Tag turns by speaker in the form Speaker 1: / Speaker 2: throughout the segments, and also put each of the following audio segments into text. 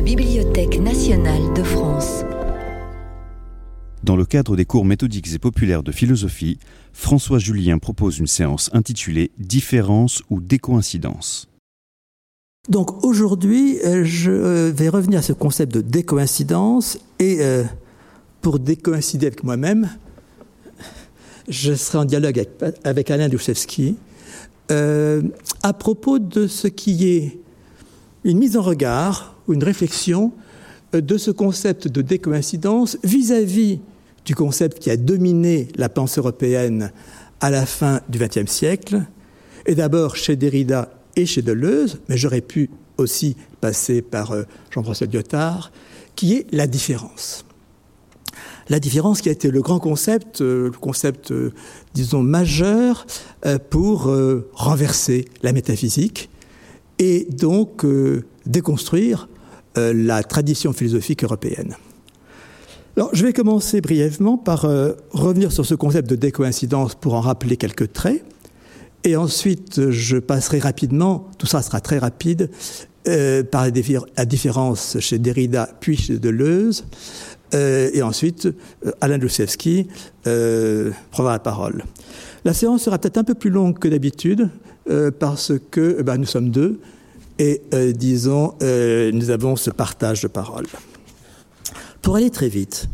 Speaker 1: la Bibliothèque nationale de France.
Speaker 2: Dans le cadre des cours méthodiques et populaires de philosophie, François Julien propose une séance intitulée Différence ou décoïncidence.
Speaker 3: Donc aujourd'hui, euh, je vais revenir à ce concept de décoïncidence et euh, pour décoïncider avec moi-même, je serai en dialogue avec, Alain Douchevski euh, à propos de ce qui est une mise en regard une réflexion de ce concept de décoïncidence vis-à-vis du concept qui a dominé la pensée européenne à la fin du XXe siècle, et d'abord chez Derrida et chez Deleuze, mais j'aurais pu aussi passer par euh, Jean-François Lyotard, qui est la différence. La différence qui a été le grand concept, euh, le concept, euh, disons, majeur pour renverser la métaphysique et donc déconstruire la tradition philosophique européenne. Alors, je vais commencer brièvement par euh, revenir sur ce concept de décoïncidence pour en rappeler quelques traits. Et ensuite, je passerai rapidement, tout ça sera très rapide, euh, par la, différence chez Derrida puis chez Deleuze. Euh, et ensuite, Alain Doucevski prendra la parole. La séance sera peut-être un peu plus longue que d'habitude parce que eh ben, nous sommes deux et, disons, nous avons ce partage de parole. Pour aller très vite,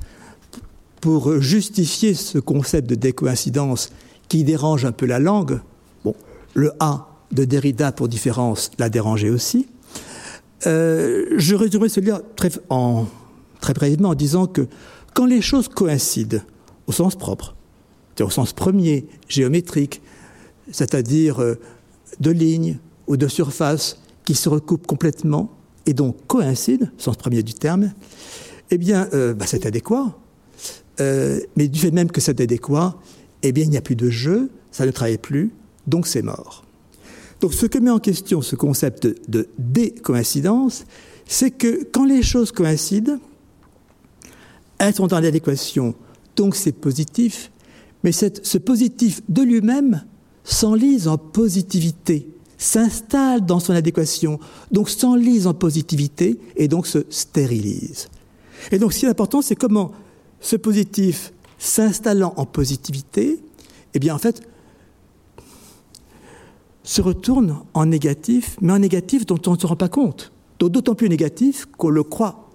Speaker 3: pour justifier ce concept de décoïncidence qui dérange un peu la langue, bon, le A de Derrida pour différence l'a dérangé aussi, euh, je résumerai ce livre très, très brièvement en disant que quand les choses coïncident au sens propre, au sens premier, géométrique, c'est-à-dire euh, de lignes ou de surfaces qui se recoupent complètement et donc coïncident, sens premier du terme, eh bien, euh, bah, c'est adéquat. Euh, mais du fait même que c'est adéquat, eh bien, il n'y a plus de jeu, ça ne travaille plus, donc c'est mort. Donc, ce que met en question ce concept de décoïncidence, c'est que quand les choses coïncident, elles sont dans l'adéquation, donc c'est positif, mais ce positif de lui-même s'enlise en positivité, s'installe dans son adéquation, donc s'enlise en positivité et donc se stérilise. Et donc, ce qui est important, c'est comment ce positif s'installant en positivité, eh bien, en fait, se retourne en négatif, mais en négatif dont on ne se rend pas compte. D'autant plus négatif qu'on le croit,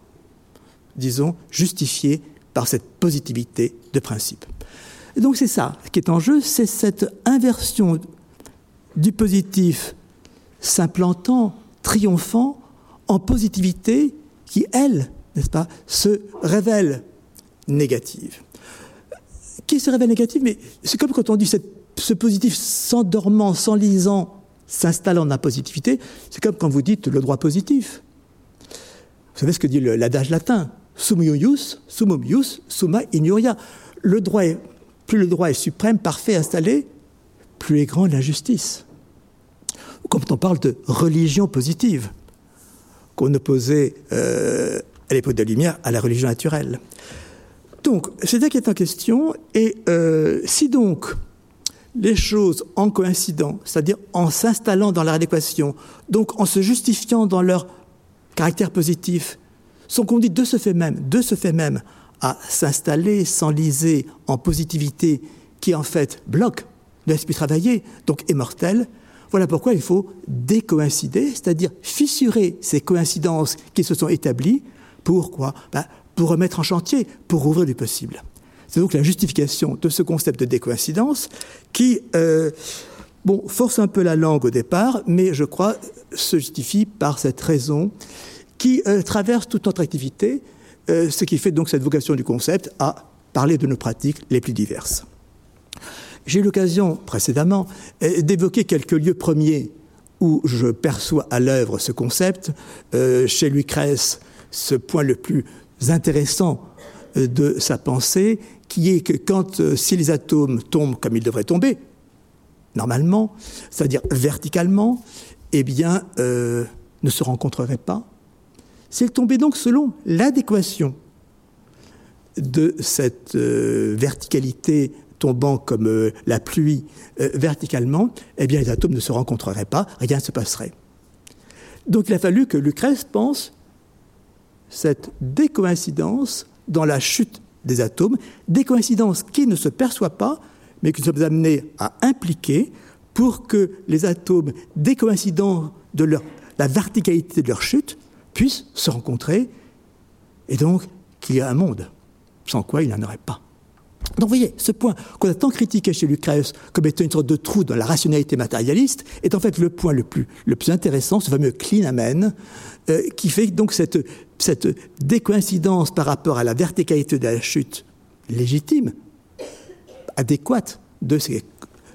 Speaker 3: disons, justifié par cette positivité de principe. Et donc c'est ça qui est en jeu, c'est cette inversion du positif s'implantant, triomphant, en positivité qui, elle, n'est-ce pas, se révèle négative. Qui se révèle négative, mais c'est comme quand on dit ce positif s'endormant, s'enlisant, s'installe en impositivité, c'est comme quand vous dites le droit positif. Vous savez ce que dit l'adage latin Sum ius, sumum ius, summa ignoria. Plus le droit est suprême, parfait, installé, plus est grande l'injustice. Quand on parle de religion positive, qu'on opposait euh, à l'époque de la lumière, à la religion naturelle. Donc, c'est ça qui est en question. Et euh, si donc les choses en coïncidant, c'est-à-dire en s'installant dans leur adéquation, donc en se justifiant dans leur caractère positif, sont conduites de ce fait même, de ce fait même, à s'installer, s'enliser en positivité qui en fait bloque l'esprit travailler, donc est mortel, voilà pourquoi il faut décoïncider, c'est-à-dire fissurer ces coïncidences qui se sont établies pourquoi? Ben, Pour remettre en chantier, pour ouvrir du possible. C'est donc la justification de ce concept de décoïncidence qui, euh, bon, force un peu la langue au départ, mais je crois se justifie par cette raison qui euh, traverse toute notre activité, euh, ce qui fait donc cette vocation du concept à parler de nos pratiques les plus diverses. J'ai eu l'occasion précédemment d'évoquer quelques lieux premiers où je perçois à l'œuvre ce concept. chez Lucrèce, ce point le plus intéressant euh, de sa pensée, qui est que quand, euh, si les atomes tombent comme ils devraient tomber, normalement, c'est-à-dire verticalement, eh bien, euh, ne se rencontreraient pas. S'ils tombaient donc selon l'adéquation de cette verticalité tombant comme la pluie verticalement, eh bien, les atomes ne se rencontreraient pas, rien ne se passerait. Donc, il a fallu que Lucrèce pense cette décoïncidence dans la chute des atomes, décoïncidence qui ne se perçoit pas, mais que nous sommes amenés à impliquer pour que les atomes décoïncidents de la verticalité de leur chute puissent se rencontrer et donc qu'il y ait un monde, sans quoi il n'y en aurait pas. Donc vous voyez, ce point qu'on a tant critiqué chez Lucrèce comme étant une sorte de trou dans la rationalité matérialiste est en fait le point le plus, le plus intéressant, ce fameux clinamen, euh, qui fait donc cette, cette décoïncidence par rapport à la verticalité de la chute légitime, adéquate de ces,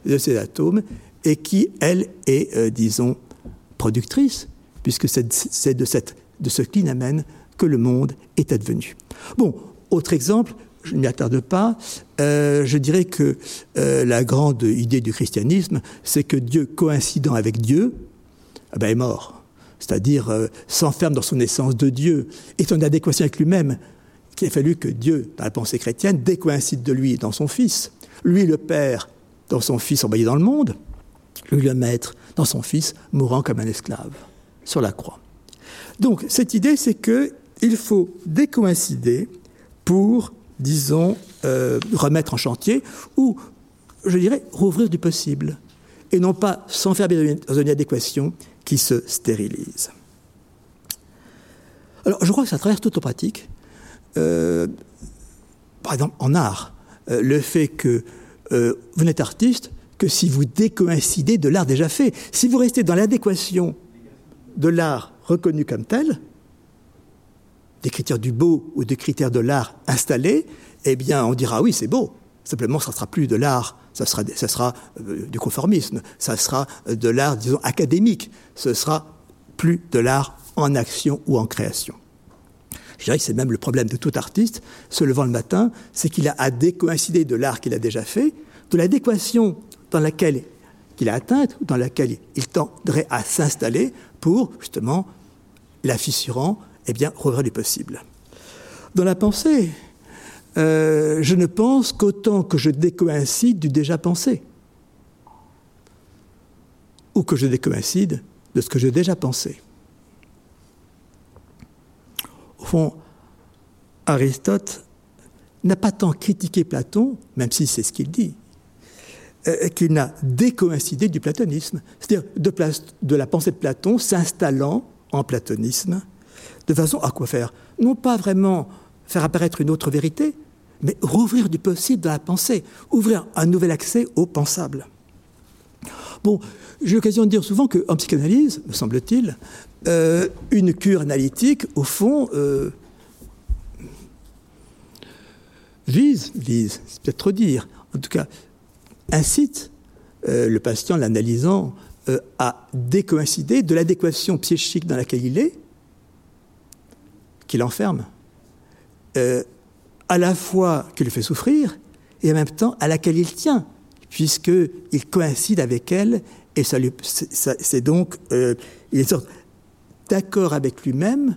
Speaker 3: de ces atomes, et qui, elle, est, euh, disons, productrice, puisque c'est de, de ce clinamen que le monde est advenu. Bon, autre exemple, je ne m'y attarde pas, euh, je dirais que euh, la grande idée du christianisme, c'est que Dieu, coïncidant avec Dieu, eh ben, est mort. C'est-à-dire euh, s'enferme dans son essence de Dieu, est en adéquation avec lui-même, qu'il a fallu que Dieu, dans la pensée chrétienne, décoïncide de lui dans son Fils. Lui, le Père, dans son Fils envoyé dans le monde, lui, le Maître, dans son Fils, mourant comme un esclave sur la croix. Donc, cette idée, c'est qu'il faut décoïncider pour disons, euh, remettre en chantier, ou, je dirais, rouvrir du possible, et non pas s'enfermer dans une adéquation qui se stérilise. Alors, je crois que ça traverse toute pratique. Euh, par exemple, en art, euh, le fait que vous n'êtes artiste que si vous décoïncidez de l'art déjà fait. Si vous restez dans l'adéquation de l'art reconnu comme tel, des critères du beau ou des critères de l'art installés, eh bien, on dira oui, c'est beau. Simplement, ça ne sera plus de l'art, ça sera, euh, du conformisme, ça sera de l'art, disons, académique, ce sera plus de l'art en action ou en création. Je dirais que c'est même le problème de tout artiste, se levant le matin, c'est qu'il a à décoïncider de l'art qu'il a déjà fait, de l'adéquation dans laquelle qu'il a atteinte, dans laquelle il tendrait à s'installer pour, justement, la fissurant eh bien, rouvrir du possible. Dans la pensée, euh, je ne pense qu'autant que je décoïncide du déjà pensé, ou que je décoïncide de ce que j'ai déjà pensé. Au fond, Aristote n'a pas tant critiqué Platon, même si c'est ce qu'il dit, euh, qu'il n'a décoïncidé du platonisme, c'est-à-dire de la pensée de Platon s'installant en platonisme de façon à quoi faire? Non pas vraiment faire apparaître une autre vérité, mais rouvrir du possible dans la pensée, ouvrir un nouvel accès au pensable. Bon, j'ai l'occasion de dire souvent qu'en psychanalyse, me semble-t-il, euh, une cure analytique, au fond, euh, vise, vise, c'est peut-être trop dire, en tout cas, incite euh, le patient, l'analysant, à décoïncider de l'adéquation psychique dans laquelle il est qui l'enferme, euh, à la fois qui le fait souffrir et en même temps à laquelle il tient, puisqu'il coïncide avec elle et c'est donc, euh, d'accord avec lui-même,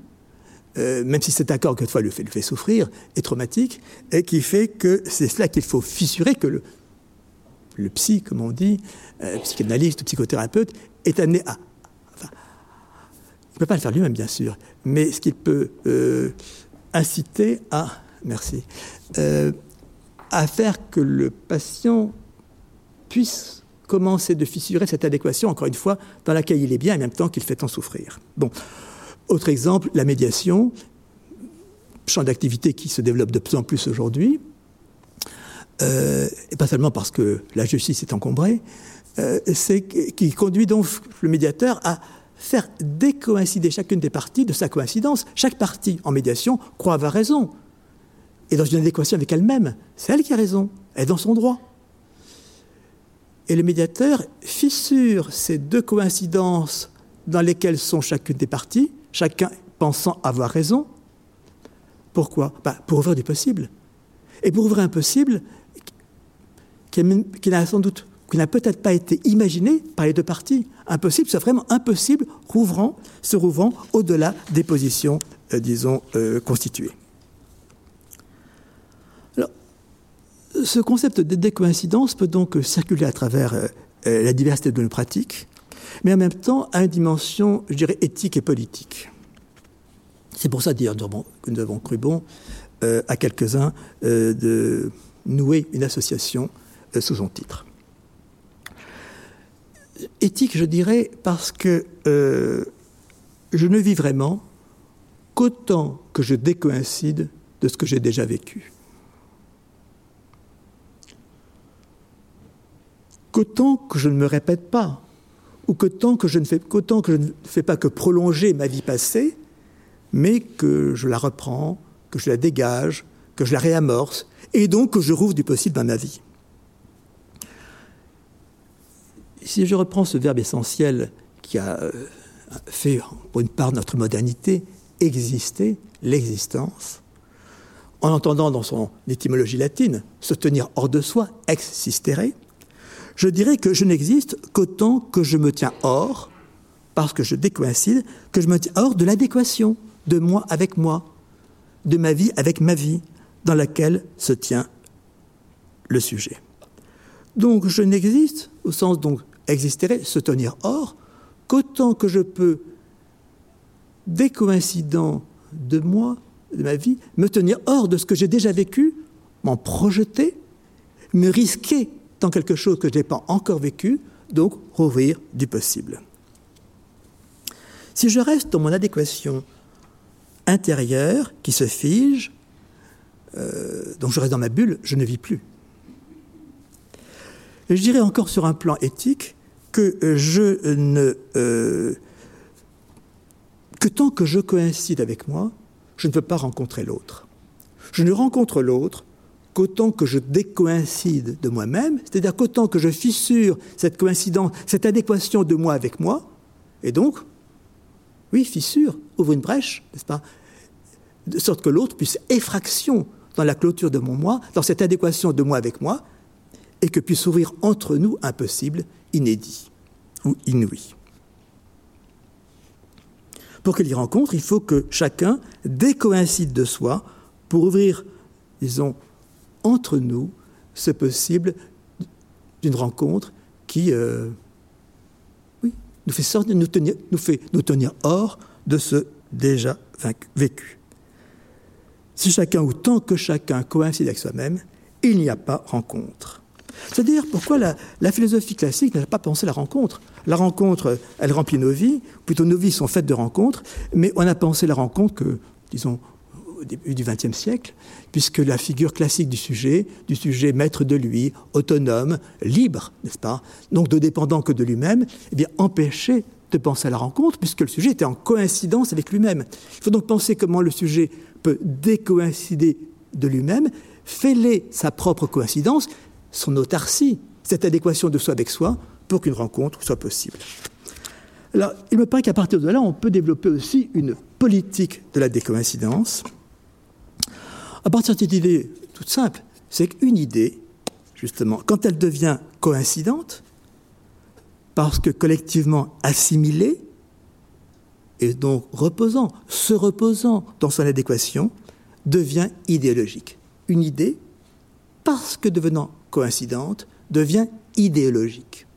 Speaker 3: euh, même si cet accord quelquefois le fait, le fait souffrir, est traumatique, et qui fait que c'est cela qu'il faut fissurer, que le, le psy, comme on dit, psychanalyste ou psychothérapeute, est amené à ne peut pas le faire lui-même, bien sûr, mais ce qu'il peut euh, inciter à, merci, euh, à faire que le patient puisse commencer de fissurer cette adéquation, encore une fois, dans laquelle il est bien en même temps qu'il fait en souffrir. Bon. Autre exemple, la médiation, champ d'activité qui se développe de plus en plus aujourd'hui, euh, et pas seulement parce que la justice est encombrée, c'est qui conduit donc le médiateur à faire décoïncider chacune des parties de sa coïncidence. Chaque partie en médiation croit avoir raison. Et dans une adéquation avec elle-même, c'est elle qui a raison, elle est dans son droit. Et le médiateur fissure ces deux coïncidences dans lesquelles sont chacune des parties, chacun pensant avoir raison. Pourquoi? Bah, Pour ouvrir du possible. Et pour ouvrir un possible qui n'a sans doute qui n'a peut-être pas été imaginé par les deux parties. Impossible, c'est vraiment impossible, rouvrant, se rouvrant au-delà des positions, euh, disons, euh, constituées. Alors, ce concept de décoïncidence peut donc circuler à travers euh, la diversité de nos pratiques, mais en même temps à une dimension, je dirais, éthique et politique. C'est pour ça d'ailleurs que nous avons cru bon à quelques-uns de nouer une association sous son titre. Éthique, je dirais, parce que je ne vis vraiment qu'autant que je décoïncide de ce que j'ai déjà vécu. Qu'autant que je ne me répète pas, ou qu'autant que je ne fais, qu'autant que je ne fais pas que prolonger ma vie passée, mais que je la reprends, que je la dégage, que je la réamorce, et donc que je rouvre du possible dans ma vie. Si je reprends ce verbe essentiel qui a euh, fait, pour une part, notre modernité, exister, l'existence, en entendant dans son étymologie latine se tenir hors de soi, ex sistere, je dirais que je n'existe qu'autant que je me tiens hors, parce que je décoïncide, que je me tiens hors de l'adéquation de moi avec moi, de ma vie avec ma vie, dans laquelle se tient le sujet. Donc je n'existe, au sens donc existerait, se tenir hors, qu'autant que je peux, décoïncidant de moi, de ma vie, me tenir hors de ce que j'ai déjà vécu, m'en projeter, me risquer dans quelque chose que je n'ai pas encore vécu, donc rouvrir du possible. Si je reste dans mon adéquation intérieur qui se fige, euh, donc je reste dans ma bulle, je ne vis plus. Et je dirais encore sur un plan éthique ne. Euh, que tant que je coïncide avec moi, je ne peux pas rencontrer l'autre. Je ne rencontre l'autre qu'autant que je décoïncide de moi-même, c'est-à-dire qu'autant que je fissure cette coïncidence, cette adéquation de moi avec moi, et donc, oui, fissure, ouvre une brèche, n'est-ce pas de sorte que l'autre puisse effraction dans la clôture de mon moi, dans cette adéquation de moi avec moi, et que puisse ouvrir entre nous un possible inédit ou inouï. Pour qu'il y rencontre, il faut que chacun décoïncide de soi pour ouvrir, disons, entre nous ce possible d'une rencontre qui euh, oui, nous, fait sortir, nous, tenir, nous fait nous tenir hors de ce déjà vécu. Si chacun ou tant que chacun coïncide avec soi-même, il n'y a pas rencontre. C'est-à-dire pourquoi la, philosophie classique n'a pas pensé la rencontre? La rencontre, elle remplit nos vies, plutôt nos vies sont faites de rencontres, mais on a pensé la rencontre que, disons, au début du XXe siècle, puisque la figure classique du sujet, du sujet maître de lui, autonome, libre, n'est-ce pas, donc de dépendant que de lui-même, eh bien empêchait de penser à la rencontre, puisque le sujet était en coïncidence avec lui-même. Il faut donc penser comment le sujet peut décoïncider de lui-même, fêler sa propre coïncidence, son autarcie, cette adéquation de soi avec soi, pour qu'une rencontre soit possible. Alors, il me paraît qu'à partir de là, on peut développer aussi une politique de la décoïncidence. À partir de cette idée toute simple, c'est qu'une idée, justement, quand elle devient coïncidente, parce que collectivement assimilée, et donc reposant, se reposant dans son adéquation, devient idéologique. Une idée, parce que devenant coïncidente, devient idéologique.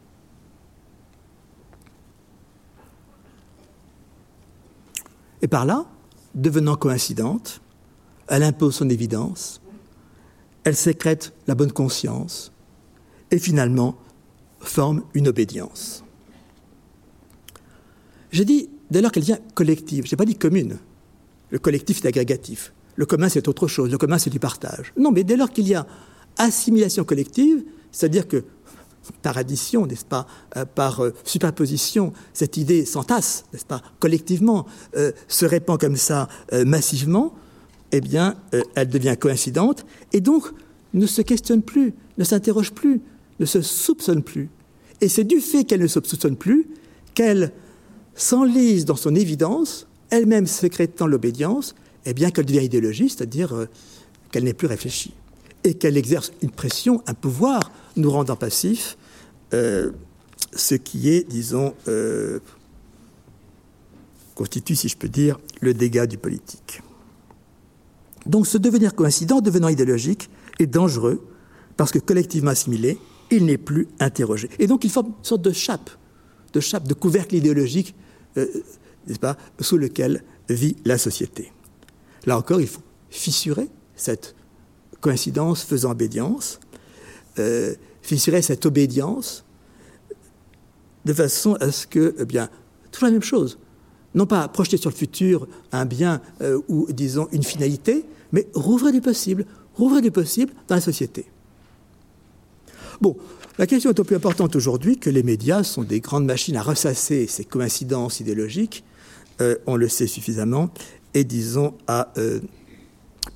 Speaker 3: Et par là, devenant coïncidente, elle impose son évidence, elle sécrète la bonne conscience, et finalement forme une obédience. J'ai dit dès lors qu'elle devient collective. Je n'ai pas dit commune. Le collectif, c'est agrégatif. Le commun, c'est autre chose. Le commun, c'est du partage. Non, mais dès lors qu'il y a assimilation collective, c'est-à-dire que par addition, n'est-ce pas, euh, par euh, superposition, cette idée s'entasse, n'est-ce pas, collectivement, euh, se répand comme ça massivement, eh bien, elle devient coïncidente et donc ne se questionne plus, ne s'interroge plus, ne se soupçonne plus. Et c'est du fait qu'elle ne se soupçonne plus qu'elle s'enlise dans son évidence, elle-même sécrétant l'obédience, eh bien qu'elle devient idéologique, c'est-à-dire qu'elle n'est plus réfléchie, et qu'elle exerce une pression, un pouvoir, nous rendant passifs, euh, ce qui est, disons, euh, constitue, si je peux dire, le dégât du politique. Donc ce devenir coïncident, devenant idéologique, est dangereux, parce que collectivement assimilé, il n'est plus interrogé. Et donc il forme une sorte de chape, de chape, de couvercle idéologique euh, n'est-ce pas, sous lequel vit la société. Là encore, il faut fissurer cette coïncidence faisant obédience, euh, cette obédience de façon à ce que, eh bien, toujours la même chose, non pas projeter sur le futur un bien euh, ou, disons, une finalité, mais rouvrir du possible, rouvrir du possible dans la société. Bon, la question est au plus importante aujourd'hui que les médias sont des grandes machines à ressasser ces coïncidences idéologiques, euh, on le sait suffisamment, et disons à euh,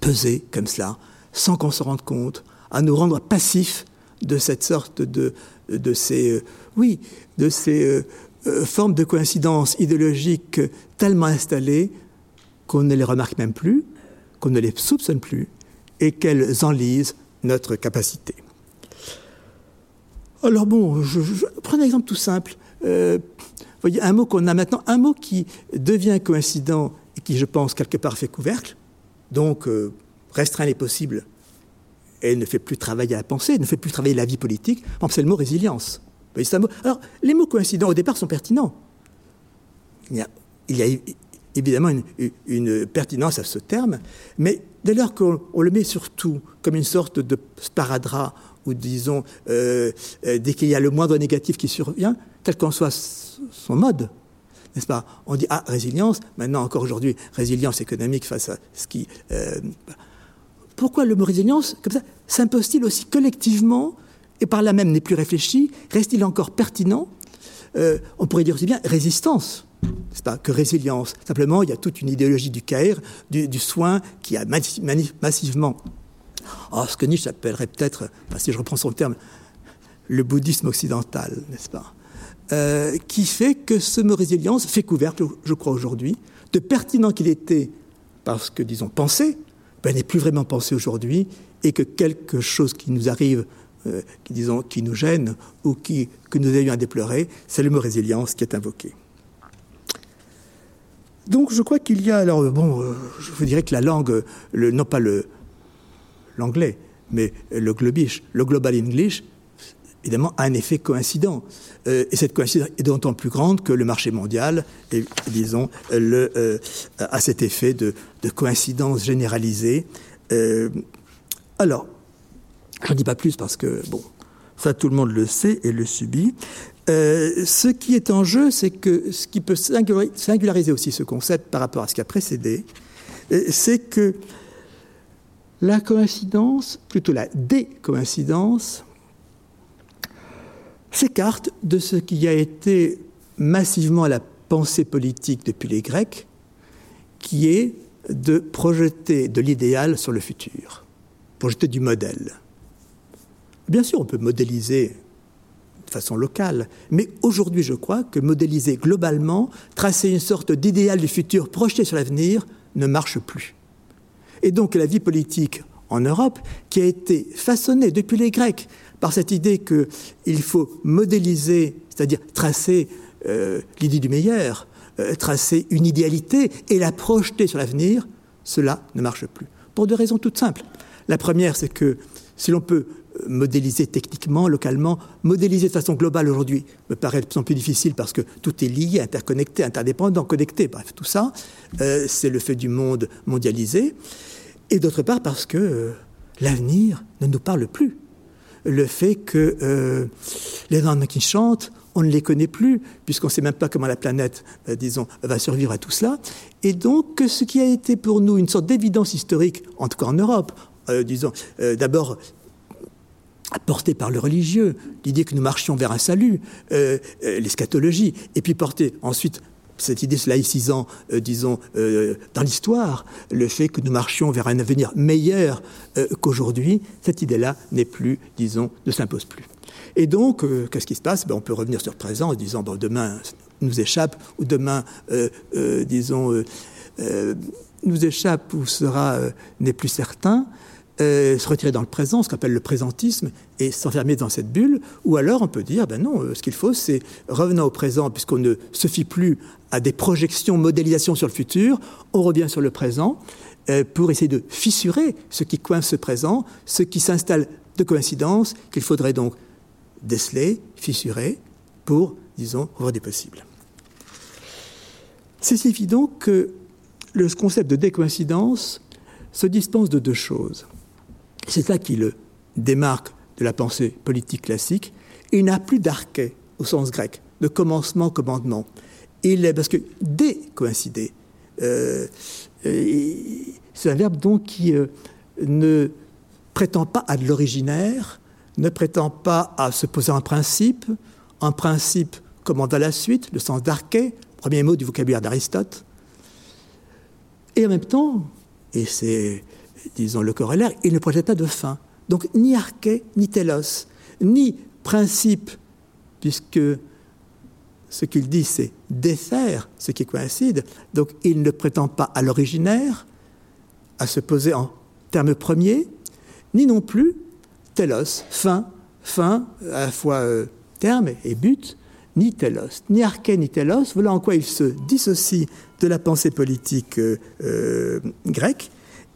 Speaker 3: peser comme cela, sans qu'on se rende compte, à nous rendre passifs de cette sorte de, de ces, euh, oui, de ces formes de coïncidences idéologiques tellement installées qu'on ne les remarque même plus, qu'on ne les soupçonne plus, et qu'elles enlisent notre capacité. Alors bon, je, prends un exemple tout simple. Euh, voyez, un mot qu'on a maintenant, un mot qui devient coïncident et qui, je pense, quelque part fait couvercle, donc euh, restreint les possibles et ne fait plus travailler la pensée, ne fait plus travailler la vie politique, c'est le mot résilience. Alors, les mots coïncidents, au départ, sont pertinents. Il y a, évidemment une, une, pertinence à ce terme, mais dès lors qu'on le met surtout comme une sorte de sparadrap ou disons, euh, euh, dès qu'il y a le moindre négatif qui survient, quel qu'en soit son mode, n'est-ce pas? On dit, ah, résilience, maintenant encore aujourd'hui, résilience économique face à ce qui... Euh, pourquoi le mot résilience, comme ça, s'impose-t-il aussi collectivement, et par là même n'est plus réfléchi, reste-t-il encore pertinent On pourrait dire aussi bien résistance, n'est-ce pas, que résilience. Simplement, il y a toute une idéologie du CAIR, du, soin, qui a massivement Oh, ce que Nietzsche appellerait peut-être, si je reprends son terme, le bouddhisme occidental, n'est-ce pas euh, Qui fait que ce mot résilience fait couvercle, je crois aujourd'hui, de pertinent qu'il était, parce que, disons, pensé, ben, n'est plus vraiment pensé aujourd'hui, et que quelque chose qui nous arrive, euh, qui, disons, qui nous gêne, ou qui, que nous ayons à déplorer, c'est le mot résilience qui est invoqué. Donc je crois qu'il y a, alors bon, euh, je vous dirais que la langue, non pas l'anglais, mais le global English, évidemment, un effet coïncident. Euh, et cette coïncidence est d'autant plus grande que le marché mondial, et, disons, euh, a cet effet de, coïncidence généralisée. Euh, alors, je ne dis pas plus parce que, bon, ça tout le monde le sait et le subit. ce qui est en jeu, c'est que ce qui peut singulariser aussi ce concept par rapport à ce qui a précédé, c'est que la coïncidence, plutôt la décoïncidence, s'écarte de ce qui a été massivement la pensée politique depuis les Grecs, qui est de projeter de l'idéal sur le futur, projeter du modèle. Bien sûr, on peut modéliser de façon locale, mais aujourd'hui, je crois que modéliser globalement, tracer une sorte d'idéal du futur projeté sur l'avenir, ne marche plus. Et donc la vie politique en Europe, qui a été façonnée depuis les Grecs par cette idée qu'il faut modéliser, c'est-à-dire tracer euh, l'idée du meilleur, euh, tracer une idéalité et la projeter sur l'avenir, cela ne marche plus. Pour deux raisons toutes simples. La première, c'est que si l'on peut modéliser techniquement, localement, modéliser de façon globale aujourd'hui me paraît de plus en plus difficile parce que tout est lié, interconnecté, interdépendant, connecté. Bref, tout ça, euh, c'est le fait du monde mondialisé. Et d'autre part parce que euh, l'avenir ne nous parle plus. Le fait que euh, les langues qui chantent, on ne les connaît plus, puisqu'on ne sait même pas comment la planète, disons, va survivre à tout cela. Et donc, ce qui a été pour nous une sorte d'évidence historique, en tout cas en Europe, disons, d'abord porté par le religieux, l'idée que nous marchions vers un salut, euh, euh, l'eschatologie, et puis porté ensuite cette idée se laïcisant, euh, disons, dans l'histoire, le fait que nous marchions vers un avenir meilleur qu'aujourd'hui, cette idée-là n'est plus, disons, ne s'impose plus. Et donc, qu'est-ce qui se passe? Ben, On peut revenir sur le présent en disant, demain nous échappe, ou demain, disons, nous échappe ou sera, n'est plus certain. Euh, se retirer dans le présent, ce qu'on appelle le présentisme, et s'enfermer dans cette bulle, ou alors on peut dire, ben non, euh, ce qu'il faut, c'est revenant au présent, puisqu'on ne se fie plus à des projections, modélisations sur le futur, on revient sur le présent euh, pour essayer de fissurer ce qui coince ce présent, ce qui s'installe de coïncidence, qu'il faudrait donc déceler, fissurer, pour, disons, voir des possibles. signifie donc que le concept de décoïncidence se dispense de deux choses. C'est ça qui le démarque de la pensée politique classique. Il n'a plus d'arché au sens grec, de commencement, commandement. Il est, parce que décoïncider, euh, euh, c'est un verbe donc qui euh, ne prétend pas à de l'originaire, ne prétend pas à se poser un principe, un principe commande à la suite, le sens d'arché, premier mot du vocabulaire d'Aristote. Et en même temps, et c'est, disons, le corollaire, il ne projette pas de fin. Donc ni arché, ni télos, ni principe, puisque ce qu'il dit, c'est défaire ce qui coïncide. Donc il ne prétend pas à l'originaire, à se poser en termes premiers, ni non plus télos, fin, fin, à la fois euh, terme et but, ni télos, ni arché, ni télos. Voilà en quoi il se dissocie de la pensée politique euh, euh, grecque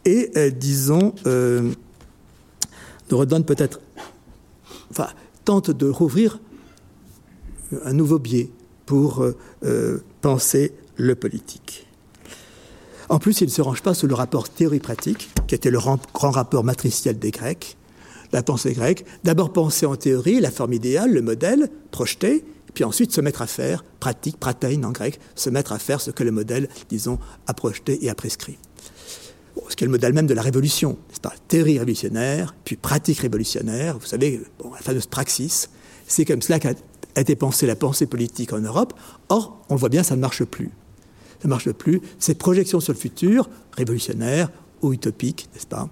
Speaker 3: et, disons, nous redonne peut-être, enfin, tente de rouvrir un nouveau biais pour euh, euh, penser le politique. En plus, il ne se range pas sous le rapport théorie-pratique, qui était le grand rapport matriciel des Grecs. La pensée grecque, d'abord penser en théorie, la forme idéale, le modèle, projeté, puis ensuite se mettre à faire, pratique, pratein en grec, se mettre à faire ce que le modèle, disons, a projeté et a prescrit. Ce qui est le modèle même de la révolution, n'est-ce pas? Théorie révolutionnaire, puis pratique révolutionnaire, vous savez, la fameuse praxis, c'est comme cela qu'a été pensée la pensée politique en Europe. Or, on le voit bien, ça ne marche plus. Ça ne marche plus. Ces projections sur le futur, révolutionnaires ou utopiques, n'est-ce pas,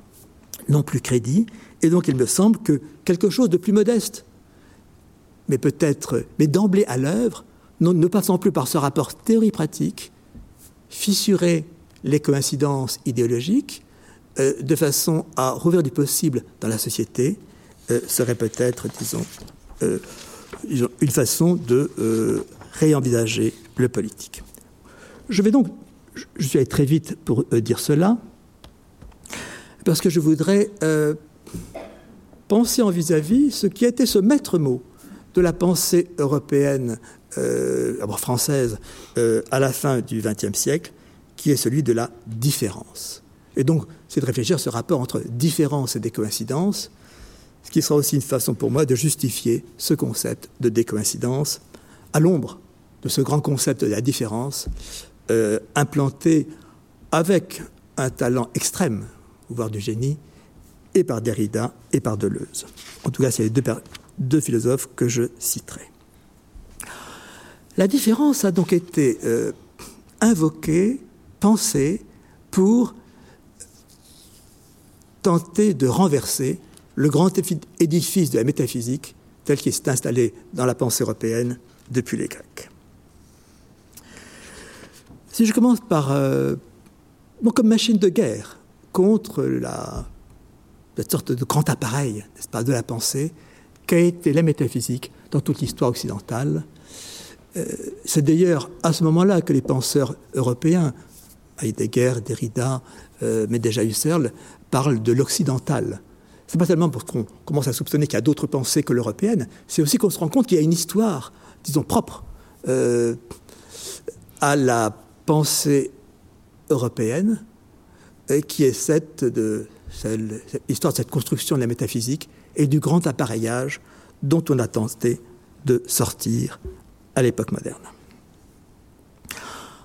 Speaker 3: n'ont plus crédit. Et donc, il me semble que quelque chose de plus modeste, mais peut-être, mais d'emblée à l'œuvre, ne passant plus par ce rapport théorie-pratique, fissurer les coïncidences idéologiques, euh, de façon à rouvrir du possible dans la société, euh, serait peut-être, disons, euh, une façon de réenvisager le politique. Je vais donc, je suis allé très vite pour dire cela, parce que je voudrais penser en vis-à-vis ce qui été ce maître mot de la pensée européenne, française, à la fin du XXe siècle, qui est celui de la différence. Et donc, c'est de réfléchir à ce rapport entre différence et des coïncidences, ce qui sera aussi une façon pour moi de justifier ce concept de décoïncidence à l'ombre de ce grand concept de la différence, euh, implanté avec un talent extrême, voire du génie, et par Derrida et par Deleuze. En tout cas, c'est les deux, deux, philosophes que je citerai. La différence a donc été euh, invoquée, pensée, pour tenter de renverser le grand édifice de la métaphysique tel qu'il s'est installé dans la pensée européenne depuis les Grecs. Si je commence par, euh, comme machine de guerre contre la, sorte de grand appareil, n'est-ce pas, de la pensée, qu'a été la métaphysique dans toute l'histoire occidentale. Euh, c'est d'ailleurs à ce moment-là que les penseurs européens, Heidegger, Derrida, euh, mais déjà Husserl, parlent de l'occidental c'est pas tellement parce qu'on commence à soupçonner qu'il y a d'autres pensées que l'européenne, c'est aussi qu'on se rend compte qu'il y a une histoire, disons, propre euh, à la pensée européenne, et qui est cette, histoire de cette construction de la métaphysique et du grand appareillage dont on a tenté de sortir à l'époque moderne.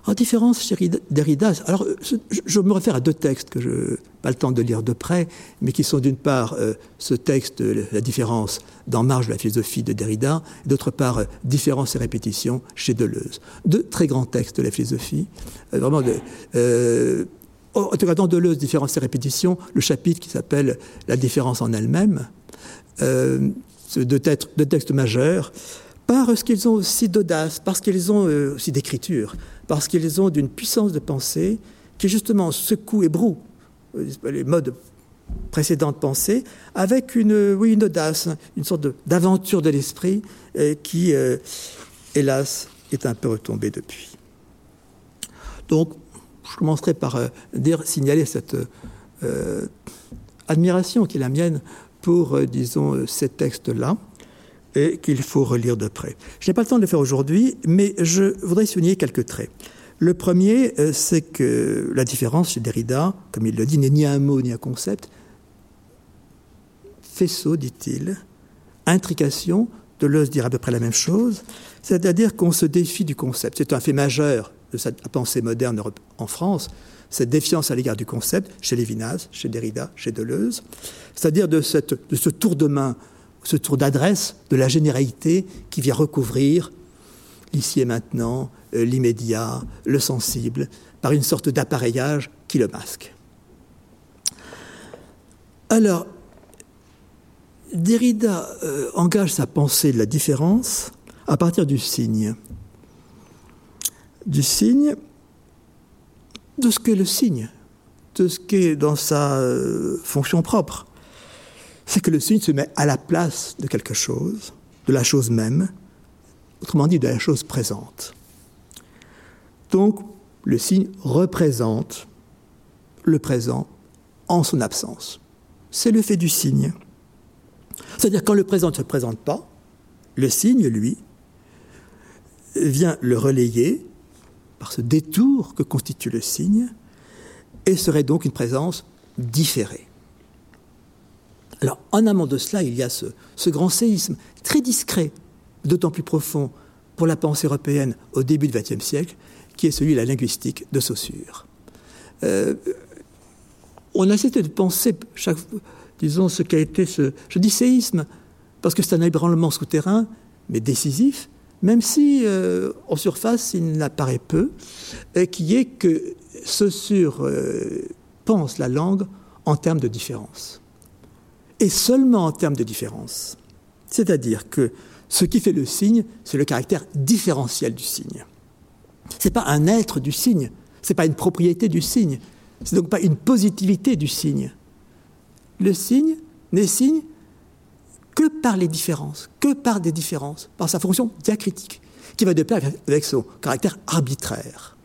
Speaker 3: En différence chez Derrida, alors je, me réfère à deux textes que je n'ai pas le temps de lire de près, mais qui sont d'une part euh, ce texte, La différence dans Marge de la philosophie de Derrida, et d'autre part euh, Différence et répétition chez Deleuze. Deux très grands textes de la philosophie, euh, vraiment en tout cas, dans Deleuze, Différence et répétition, le chapitre qui s'appelle La différence en elle-même, deux, textes, deux textes majeurs, parce qu'ils ont aussi d'audace, parce qu'ils ont aussi d'écriture, parce qu'ils ont d'une puissance de pensée qui justement secoue et broue euh, les modes précédents de pensée avec une, oui, une audace, une sorte d'aventure de, l'esprit euh, qui, euh, hélas, est un peu retombée depuis. Donc, je commencerai par dire, signaler cette admiration qui est la mienne pour, disons, ces textes-là et qu'il faut relire de près. Je n'ai pas le temps de le faire aujourd'hui, mais je voudrais souligner quelques traits. Le premier, euh, c'est que la différence chez Derrida, comme il le dit, n'est ni un mot ni un concept. Faisceau, dit-il, intrication, Deleuze dire à peu près la même chose, c'est-à-dire qu'on se défie du concept. C'est un fait majeur de sa pensée moderne en France, cette défiance à l'égard du concept, chez Lévinas, chez Derrida, chez Deleuze, c'est-à-dire de, de ce tour de main, ce tour d'adresse de la généralité qui vient recouvrir l'ici et maintenant, euh, l'immédiat, le sensible, par une sorte d'appareillage qui le masque. Alors, Derrida euh, engage sa pensée de la différence à partir du signe. Du signe, de ce qu'est le signe, de ce qu'est dans sa euh, fonction propre. C'est que le signe se met à la place de quelque chose, de la chose même, autrement dit de la chose présente. Donc, le signe représente le présent en son absence. C'est le fait du signe. C'est-à-dire quand le présent ne se présente pas, le signe, lui, vient le relayer par ce détour que constitue le signe et serait donc une présence différée. Alors, en amont de cela, il y a ce, grand séisme très discret, d'autant plus profond pour la pensée européenne au début du XXe siècle, qui est celui de la linguistique de Saussure. Euh, on a essayé de penser disons, ce qu'a été ce, je dis séisme, parce que c'est un ébranlement souterrain, mais décisif, même si euh, en surface il n'apparaît peu, qui est que Saussure euh, pense la langue en termes de différence. Et seulement en termes de différence. C'est-à-dire que ce qui fait le signe, c'est le caractère différentiel du signe. Ce n'est pas un être du signe, ce n'est pas une propriété du signe, c'est donc pas une positivité du signe, le signe n'est signe que par les différences, que par des différences, par sa fonction diacritique, qui va de pair avec son caractère arbitraire.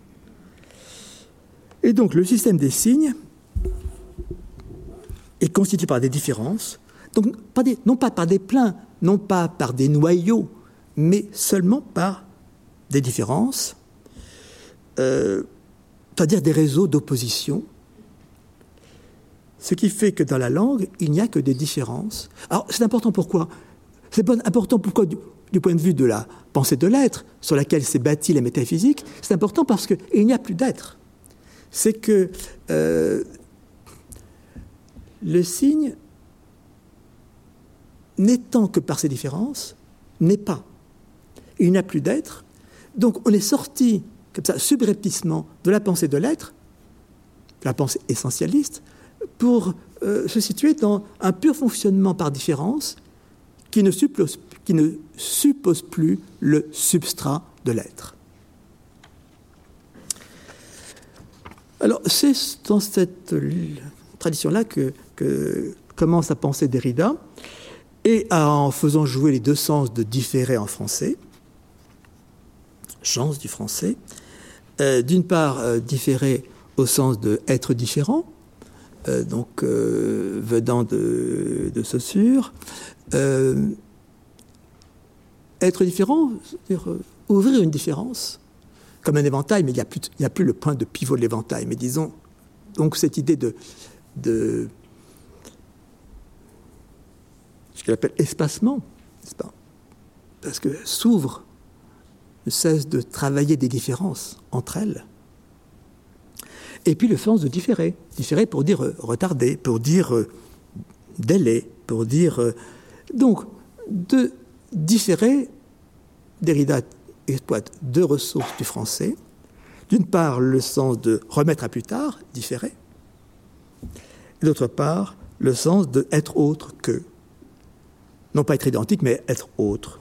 Speaker 3: Et donc le système des signes est constitué par des différences, donc non pas par des pleins, non pas par des noyaux, mais seulement par des différences, euh, c'est-à-dire des réseaux d'opposition ce qui fait que dans la langue, il n'y a que des différences. Alors, c'est important pourquoi? C'est important pourquoi du, point de vue de la pensée de l'être, sur laquelle s'est bâtie la métaphysique, c'est important parce qu'il n'y a plus d'être. C'est que euh, le signe, n'étant que par ses différences, n'est pas. Il n'y a plus d'être. Donc on est sorti, comme ça, subrepticement, de la pensée de l'être, de la pensée essentialiste, pour euh, se situer dans un pur fonctionnement par différence qui ne suppose plus le substrat de l'être. Alors, c'est dans cette tradition-là que, commence à penser Derrida, et en faisant jouer les deux sens de différer en français, chance du français, euh, d'une part euh, différer au sens de être différent, euh, donc venant de, de Saussure. Être différent, c'est-à-dire ouvrir une différence, comme un éventail, mais il n'y a, plus, le point de pivot de l'éventail. Mais disons, donc cette idée de ce qu'elle appelle espacement, n'est-ce pas? Parce que s'ouvre, ne cesse de travailler des différences entre elles. Et puis le sens de différer. Différer pour dire euh, retarder, pour dire euh, délai, pour dire. Euh, donc, de différer, Derrida exploite deux ressources du français. D'une part, le sens de remettre à plus tard, différer. D'autre part, le sens de être autre que. Non pas être identique, mais être autre.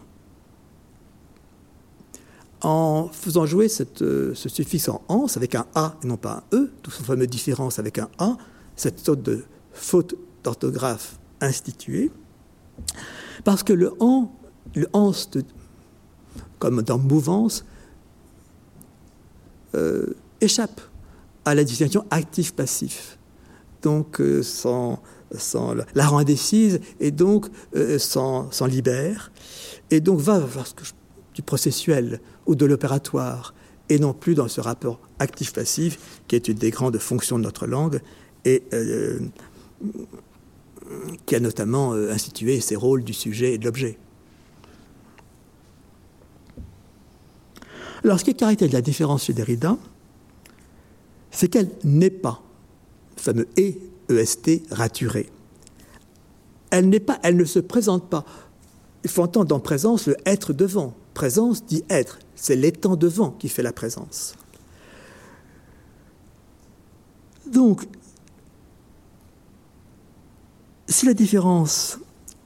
Speaker 3: En faisant jouer euh, ce suffixe en ans avec un A et non pas un E, toute cette fameuse différence avec un A, cette sorte de faute d'orthographe instituée, parce que le en, le ans, comme dans mouvance, euh, échappe à la distinction actif-passif, donc euh, sans, la rend indécise et donc s'en libère, et donc va vers du processuel ou de l'opératoire et non plus dans ce rapport actif-passif qui est une des grandes fonctions de notre langue et euh, qui a notamment euh, institué ces rôles du sujet et de l'objet. Alors, ce qui est caractéristique de la différence chez Derrida, c'est qu'elle n'est pas, le fameux E, EST, raturé. Elle n'est pas, elle ne se présente pas. Il faut entendre dans présence le être devant. Présence dit être. C'est l'étant devant qui fait la présence. Donc, si la différence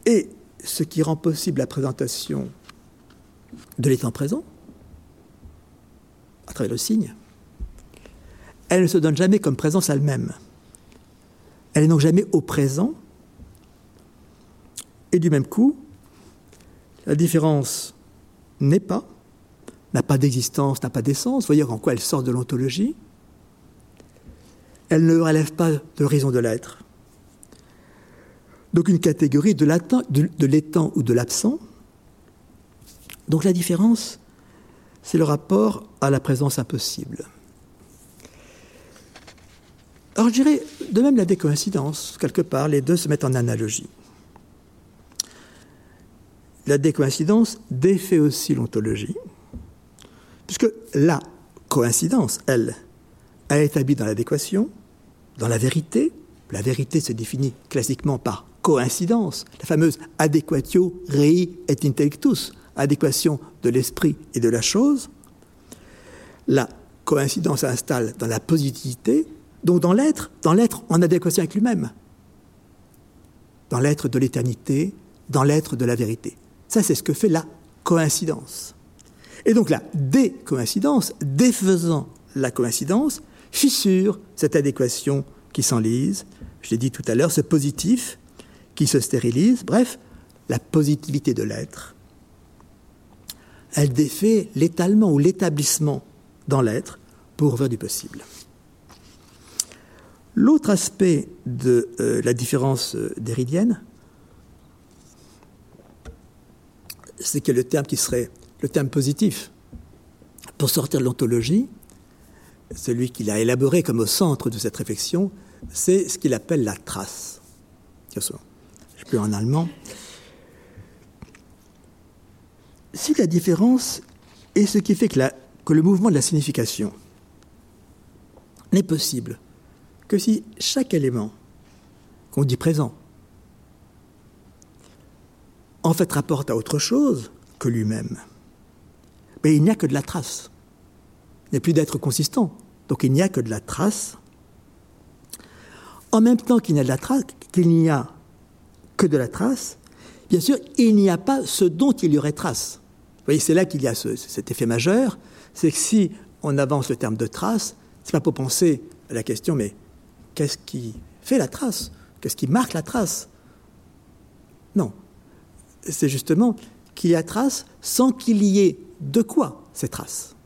Speaker 3: est ce qui rend possible la présentation de l'étant présent, à travers le signe, elle ne se donne jamais comme présence elle-même. Elle n'est donc jamais au présent. Et du même coup, la différence n'est pas, n'a pas d'existence, n'a pas d'essence. Voyez en quoi elle sort de l'ontologie. Elle ne relève pas de l'horizon de l'être. Donc une catégorie de l'étant ou de l'absent. Donc la différence, c'est le rapport à la présence impossible. Alors je dirais de même la décoïncidence, quelque part, les deux se mettent en analogie. La décoïncidence défait aussi l'ontologie, puisque la coïncidence, elle, a établi dans l'adéquation, dans la vérité. La vérité se définit classiquement par coïncidence, la fameuse adequatio rei et intellectus, adéquation de l'esprit et de la chose. La coïncidence s'installe dans la positivité, donc dans l'être, dans l'être en adéquation avec lui-même, dans l'être de l'éternité, dans l'être de la vérité. Ça, c'est ce que fait la coïncidence. Et donc la décoïncidence, défaisant la coïncidence, fissure cette adéquation qui s'enlise. Je l'ai dit tout à l'heure, ce positif qui se stérilise, bref, la positivité de l'être. Elle défait l'étalement ou l'établissement dans l'être pour ouvrir du possible. L'autre aspect de euh, la différence euh, déridienne, c'est que le terme qui serait le terme positif pour sortir de l'ontologie, celui qu'il a élaboré comme au centre de cette réflexion, c'est ce qu'il appelle la trace. Je peux en allemand. Si la différence est ce qui fait que le mouvement de la signification n'est possible que si chaque élément qu'on dit présent en fait rapporte à autre chose que lui-même, mais il n'y a que de la trace. Il n'y a plus d'être consistant. Donc il n'y a que de la trace. En même temps qu'il n'y a de la trace, qu'il n'y a que de la trace, bien sûr, il n'y a pas ce dont il y aurait trace. Vous voyez, c'est là qu'il y a cet effet majeur, c'est que si on avance le terme de trace, c'est pas pour penser à la question, mais qu'est-ce qui fait la trace? Qu'est-ce qui marque la trace? Non. C'est justement qu'il y a trace sans qu'il y ait de quoi ces traces.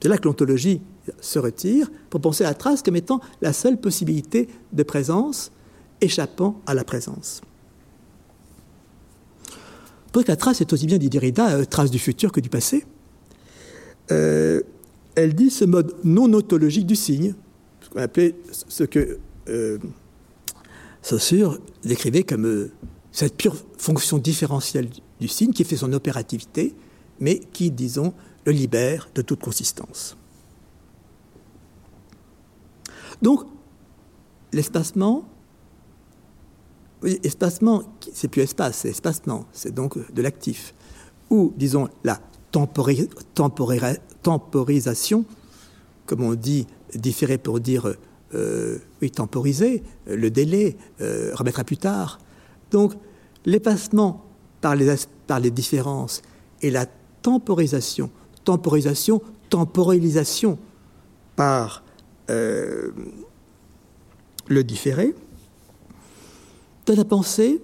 Speaker 3: C'est là que l'ontologie se retire pour penser à la trace comme étant la seule possibilité de présence échappant à la présence. Pour que la trace est aussi bien, dit Derrida, euh, trace du futur que du passé. Euh, elle dit ce mode non ontologique du signe, qu'on appelait ce que euh, Saussure décrivait comme euh, cette pure fonction différentielle du signe qui fait son opérativité, mais qui, disons, le libère de toute consistance. Donc, l'espacement, oui, espacement, c'est plus espace, c'est espacement, c'est donc de l'actif. Ou, disons, la temporisation, comme on dit, différé pour dire euh, oui, temporiser, euh, le délai, euh, remettre à plus tard. Donc, l'effacement par les, par les différences et la temporisation, temporisation, temporalisation par le différé, donne à penser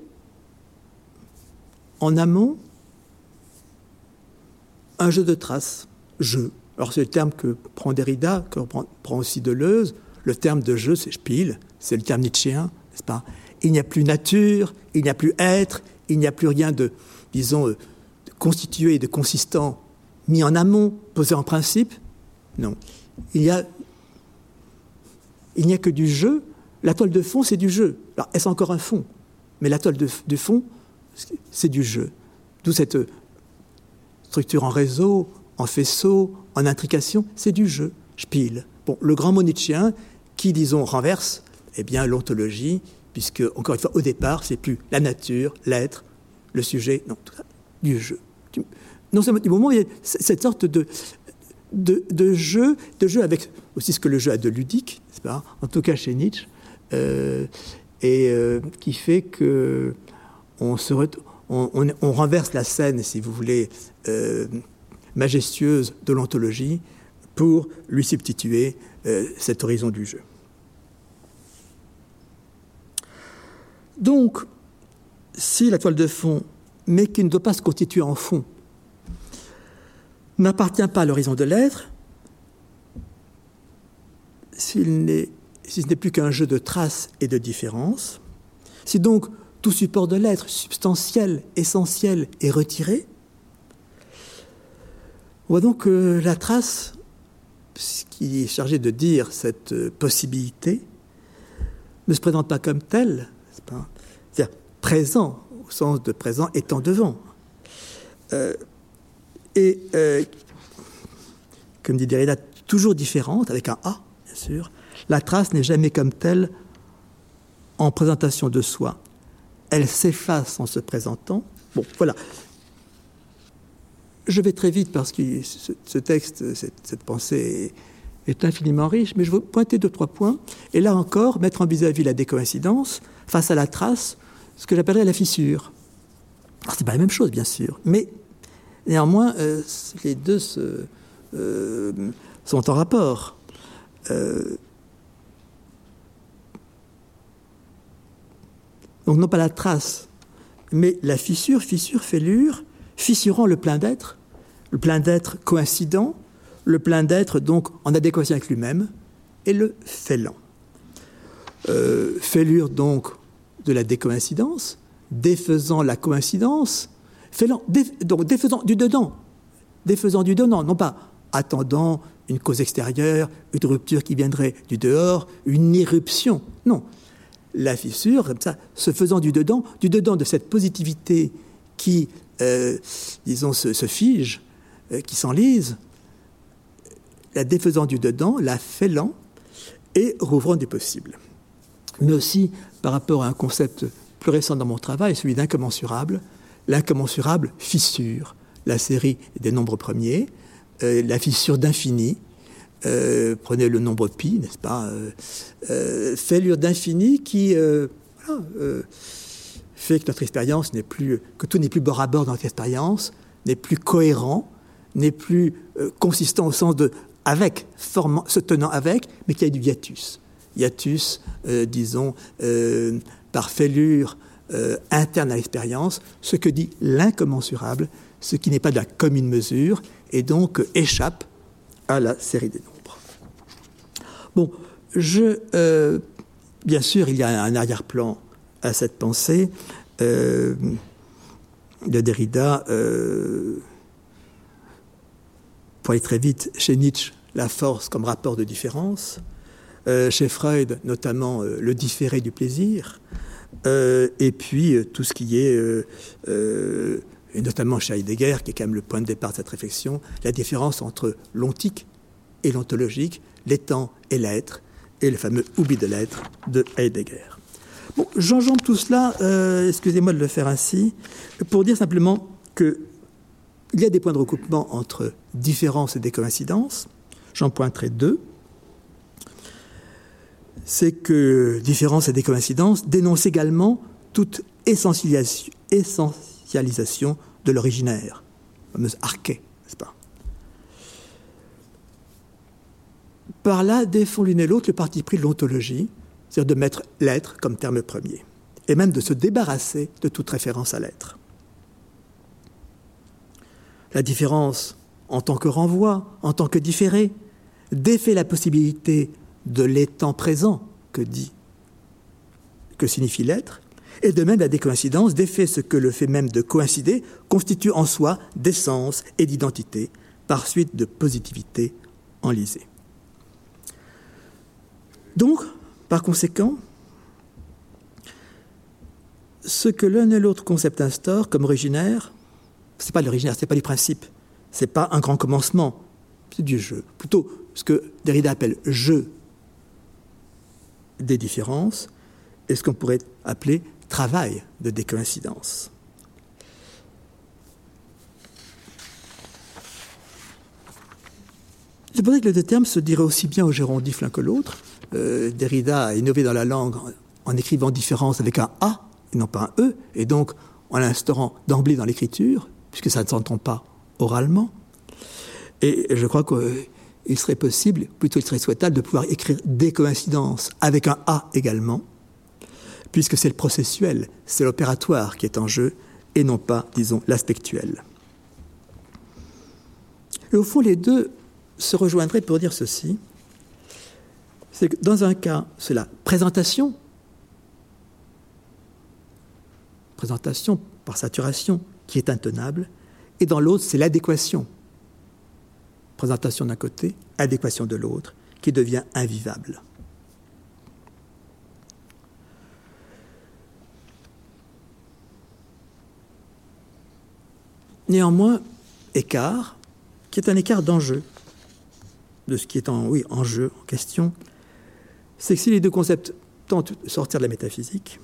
Speaker 3: en amont un jeu de traces, jeu. Alors c'est le terme que prend Derrida, que prend, aussi Deleuze, le terme de jeu, c'est Spiel, c'est le terme nietzschéen, n'est-ce pas? Il n'y a plus nature, il n'y a plus être, il n'y a plus rien de, disons, euh, constitué, de consistant, mis en amont, posé en principe. Non. Il y a, il n'y a que du jeu. La toile de fond, c'est du jeu. Alors, est-ce encore un fond? Mais la toile de, de fond, c'est du jeu. D'où cette structure en réseau, en faisceau, en intrication, c'est du jeu. Spiel. Bon, le grand mot qui, disons, renverse, eh bien, l'ontologie, puisque, encore une fois, au départ, c'est plus la nature, l'être, le sujet, non, tout ça, du jeu. Non seulement du moment où il y a cette sorte de, de, jeu, de jeu avec aussi ce que le jeu a de ludique, pas en tout cas chez Nietzsche, euh, et euh, qui fait que on, se on, on, renverse la scène, si vous voulez, euh, majestueuse de l'ontologie pour lui substituer cet horizon du jeu. Donc, si la toile de fond, mais qui ne doit pas se constituer en fond, n'appartient pas à l'horizon de l'être, si ce n'est plus qu'un jeu de traces et de différences, si donc tout support de l'être substantiel, essentiel est retiré, on voit donc que la trace, qui est chargée de dire cette possibilité, ne se présente pas comme telle, c'est-à-dire présent, au sens de présent étant devant. Euh, et, euh, comme dit Derrida, toujours différente, avec un A, bien sûr. La trace n'est jamais comme telle en présentation de soi. Elle s'efface en se présentant. Bon, voilà. Je vais très vite parce que ce, texte, cette, pensée est, infiniment riche, mais je veux pointer deux, trois points. Et là encore, mettre en vis-à-vis la décoïncidence face à la trace, ce que j'appellerais la fissure. Alors, c'est pas la même chose, bien sûr, mais Néanmoins, euh, les deux euh, sont en rapport. Euh, donc non pas la trace, mais la fissure, fissure, fêlure, fissurant le plein d'être, le plein d'être coïncident, le plein d'être donc en adéquation avec lui-même, et le fêlant. fêlure donc de la décoïncidence, défaisant la coïncidence, donc défaisant du dedans, défaisant du dedans, non pas attendant une cause extérieure, une rupture qui viendrait du dehors, une éruption. Non. La fissure, comme ça, se faisant du dedans, du dedans de cette positivité qui, euh, disons, se, fige, euh, qui s'enlise, la défaisant du dedans, la fêlant et rouvrant du possible. Mais aussi par rapport à un concept plus récent dans mon travail, celui d'incommensurable, l'incommensurable fissure, la série des nombres premiers, euh, la fissure d'infini, euh, prenez le nombre pi, n'est-ce pas, euh, euh fêlure d'infini qui fait que notre expérience n'est plus, que tout n'est plus bord à bord dans notre expérience, n'est plus cohérent, n'est plus consistant au sens de avec, formant, se tenant avec, mais qu'il y a du hiatus. Hiatus, disons, par fêlure euh, interne à l'expérience, ce que dit l'incommensurable, ce qui n'est pas de la commune mesure, et donc échappe à la série des nombres. Bon, je, euh, bien sûr, il y a un arrière-plan à cette pensée euh, de Derrida. pour aller très vite, chez Nietzsche, la force comme rapport de différence. chez Freud, notamment le différé du plaisir. Euh, et puis euh, tout ce qui est, euh, et notamment chez Heidegger, qui est quand même le point de départ de cette réflexion, la différence entre l'ontique et l'ontologique, l'étant et l'être, et le fameux oubli de l'être de Heidegger. J'enjambe tout cela, excusez-moi de le faire ainsi, pour dire simplement qu'il y a des points de recoupement entre différence et des coïncidences. J'en pointerai deux. C'est que différence et des coïncidences dénoncent également toute essentialisation, de l'originaire, la fameuse arché, n'est-ce pas? Par là défend l'une et l'autre le parti pris de l'ontologie, c'est-à-dire de mettre l'être comme terme premier, et même de se débarrasser de toute référence à l'être. La différence, en tant que renvoi, en tant que différé, défait la possibilité de l'étant présent que dit, que signifie l'être, et de même la décoïncidence défait ce que le fait même de coïncider constitue en soi d'essence et d'identité, par suite de positivité enlisé. Donc, par conséquent, ce que l'un et l'autre concept instaure comme originaire, ce n'est pas l'originaire, ce n'est pas du principe, ce n'est pas un grand commencement, c'est du jeu. Plutôt ce que Derrida appelle jeu des différences et ce qu'on pourrait appeler travail de décoïncidence. C'est pour ça que les deux termes se diraient aussi bien au gérondif l'un que l'autre. Euh, Derrida a innové dans la langue en, écrivant différence avec un A et non pas un E, et donc en l'instaurant d'emblée dans l'écriture, puisque ça ne s'entend pas oralement. Et je crois qu'il serait possible, plutôt il serait souhaitable, de pouvoir écrire des coïncidences avec un A également, puisque c'est le processuel, c'est l'opératoire qui est en jeu, et non pas, disons, l'aspectuel. Et au fond, les deux se rejoindraient pour dire ceci c'est que dans un cas, c'est la présentation, présentation par saturation qui est intenable, et dans l'autre, c'est l'adéquation. Présentation d'un côté, adéquation de l'autre, qui devient invivable. Néanmoins, écart, qui est un écart d'enjeu, de ce qui est en, en jeu, en question, c'est que si les deux concepts tentent de sortir de la métaphysique,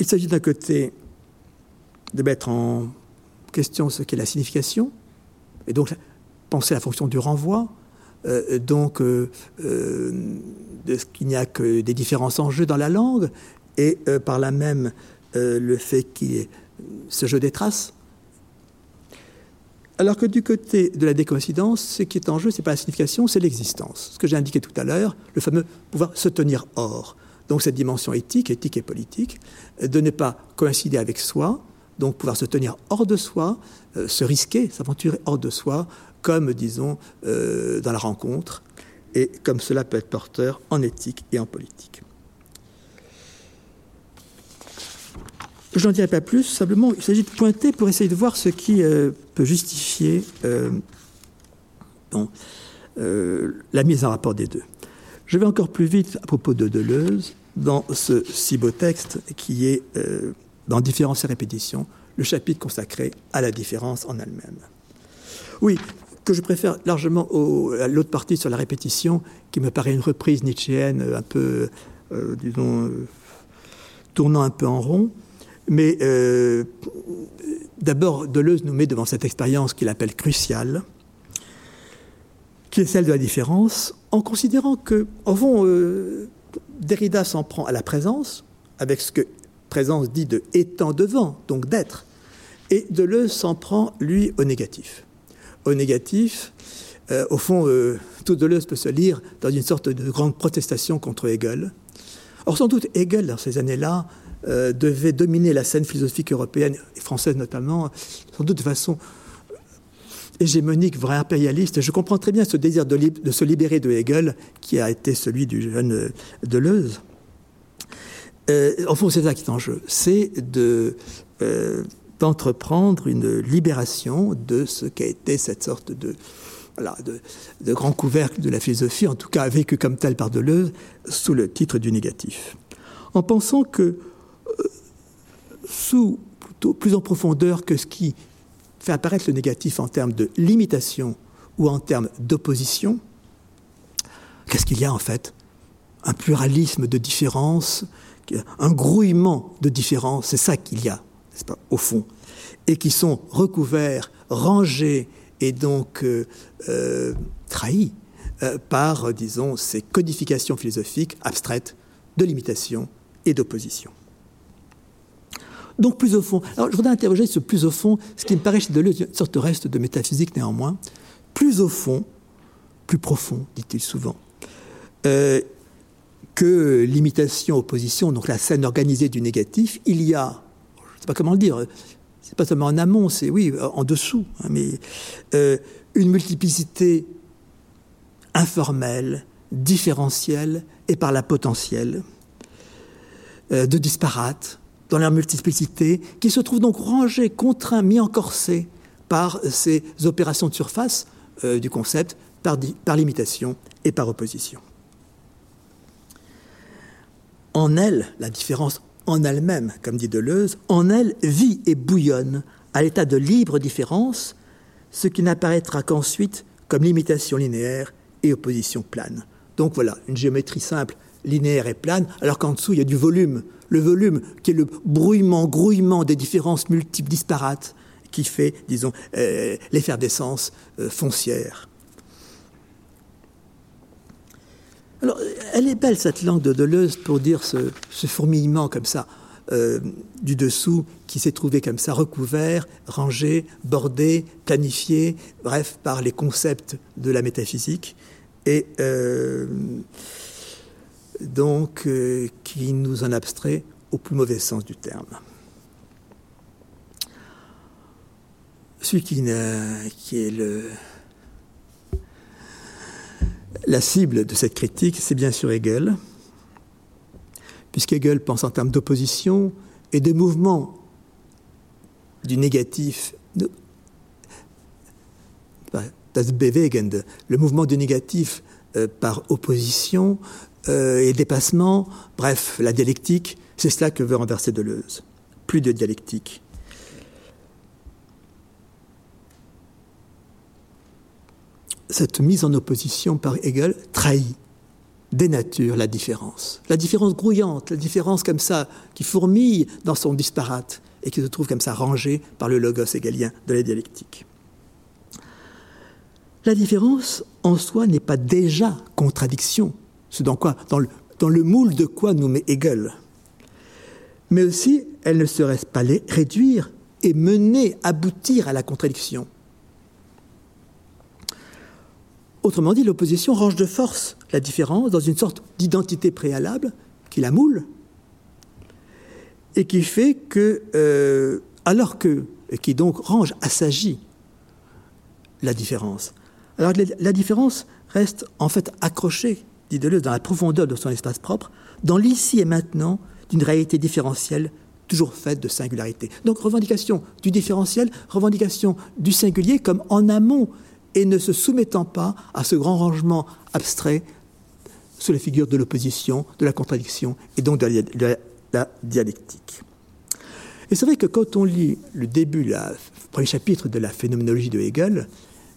Speaker 3: il s'agit d'un côté de mettre en question ce qu'est la signification, et donc penser à la fonction du renvoi, euh, donc euh, euh, qu'il n'y a que des différences en jeu dans la langue, et par là même le fait qu'il y ait ce jeu des traces, alors que du côté de la décoïncidence, ce qui est en jeu, ce n'est pas la signification, c'est l'existence. Ce que j'ai indiqué tout à l'heure, le fameux pouvoir se tenir hors. Donc cette dimension éthique, éthique et politique, de ne pas coïncider avec soi, donc pouvoir se tenir hors de soi, euh, se risquer, s'aventurer hors de soi, comme, disons, euh, dans la rencontre, et comme cela peut être porteur en éthique et en politique. Je n'en dirai pas plus, simplement il s'agit de pointer pour essayer de voir ce qui euh, peut justifier euh, euh, la mise en rapport des deux. Je vais encore plus vite à propos de Deleuze dans ce si beau texte qui est, dans Différences et répétitions, le chapitre consacré à la différence en elle-même. Oui, que je préfère largement à l'autre partie sur la répétition, qui me paraît une reprise nietzschéenne un peu, disons, tournant un peu en rond. Mais euh, d'abord, Deleuze nous met devant cette expérience qu'il appelle cruciale, qui est celle de la différence, en considérant que, au fond, euh, Derrida s'en prend à la présence, avec ce que présence dit de étant devant, donc d'être, et Deleuze s'en prend, lui, au négatif. Au négatif, euh, au fond, tout Deleuze peut se lire dans une sorte de grande protestation contre Hegel. Or, sans doute, Hegel, dans ces années-là, euh, devait dominer la scène philosophique européenne et française notamment, sans doute de façon hégémonique, vrai impérialiste. Je comprends très bien ce désir de, se libérer de Hegel, qui a été celui du jeune euh, Deleuze. Euh, en fond, c'est ça qui est en jeu, c'est de, d'entreprendre une libération de ce qu'a été cette sorte de, grand couvercle de la philosophie, en tout cas vécu comme tel par Deleuze, sous le titre du négatif. En pensant que plus en profondeur que ce qui fait apparaître le négatif en termes de limitation ou en termes d'opposition, qu'est-ce qu'il y a en fait? Un pluralisme de différences, un grouillement de différences, c'est ça qu'il y a, n'est-ce pas, au fond, et qui sont recouverts, rangés et donc euh, euh, trahis euh, par, disons, ces codifications philosophiques abstraites de limitation et d'opposition. Donc plus au fond. Alors je voudrais interroger ce plus au fond, ce qui me paraît chez Deleuze une sorte de reste de métaphysique néanmoins. Plus au fond, plus profond, dit-il souvent, euh, que l'imitation, opposition, donc la scène organisée du négatif, il y a, je ne sais pas comment le dire, c'est pas seulement en amont, c'est oui, en dessous, hein, mais euh, une multiplicité informelle, différentielle et par la potentielle, euh, de disparates, dans leur multiplicité, qui se trouvent donc rangés, contraints, mis en corset par ces opérations de surface euh, du concept, par, par limitation et par opposition. En elle, la différence en elle-même, comme dit Deleuze, en elle vit et bouillonne à l'état de libre différence, ce qui n'apparaîtra qu'ensuite comme limitation linéaire et opposition plane. Donc voilà, une géométrie simple, linéaire et plane, alors qu'en dessous, il y a du volume. Le volume qui est le brouillement, grouillement des différences multiples disparates qui fait, disons, euh, l'effervescence euh, foncière. Alors, elle est belle cette langue de Deleuze pour dire ce, fourmillement comme ça euh, du dessous qui s'est trouvé comme ça recouvert, rangé, bordé, planifié, bref, par les concepts de la métaphysique et donc euh, qui nous en abstrait au plus mauvais sens du terme. Celui qui, est la cible de cette critique, c'est bien sûr Hegel, puisqu'Hegel pense en termes d'opposition et de mouvement du négatif, das Bewegende, le mouvement du négatif euh, par opposition euh, et dépassement, bref, la dialectique, c'est cela que veut renverser Deleuze. Plus de dialectique. Cette mise en opposition par Hegel trahit, dénature la différence. La différence grouillante, la différence comme ça, qui fourmille dans son disparate et qui se trouve comme ça rangée par le logos hegelien de la dialectique. La différence en soi n'est pas déjà contradiction, ce dans, quoi, dans, le, moule de quoi nous met Hegel. Mais aussi, elle ne serait pas réduire et mener, aboutir à la contradiction. Autrement dit, l'opposition range de force la différence dans une sorte d'identité préalable qui la moule et qui fait que, euh, alors que, et qui donc range, assagit la différence, alors la différence reste en fait accrochée, dit Deleuze, dans la profondeur de son espace propre, dans l'ici et maintenant d'une réalité différentielle toujours faite de singularité. Donc revendication du différentiel, revendication du singulier comme en amont et ne se soumettant pas à ce grand rangement abstrait sous la figure de l'opposition, de la contradiction et donc de la, dialectique. Et c'est vrai que quand on lit le début, le premier chapitre de la phénoménologie de Hegel,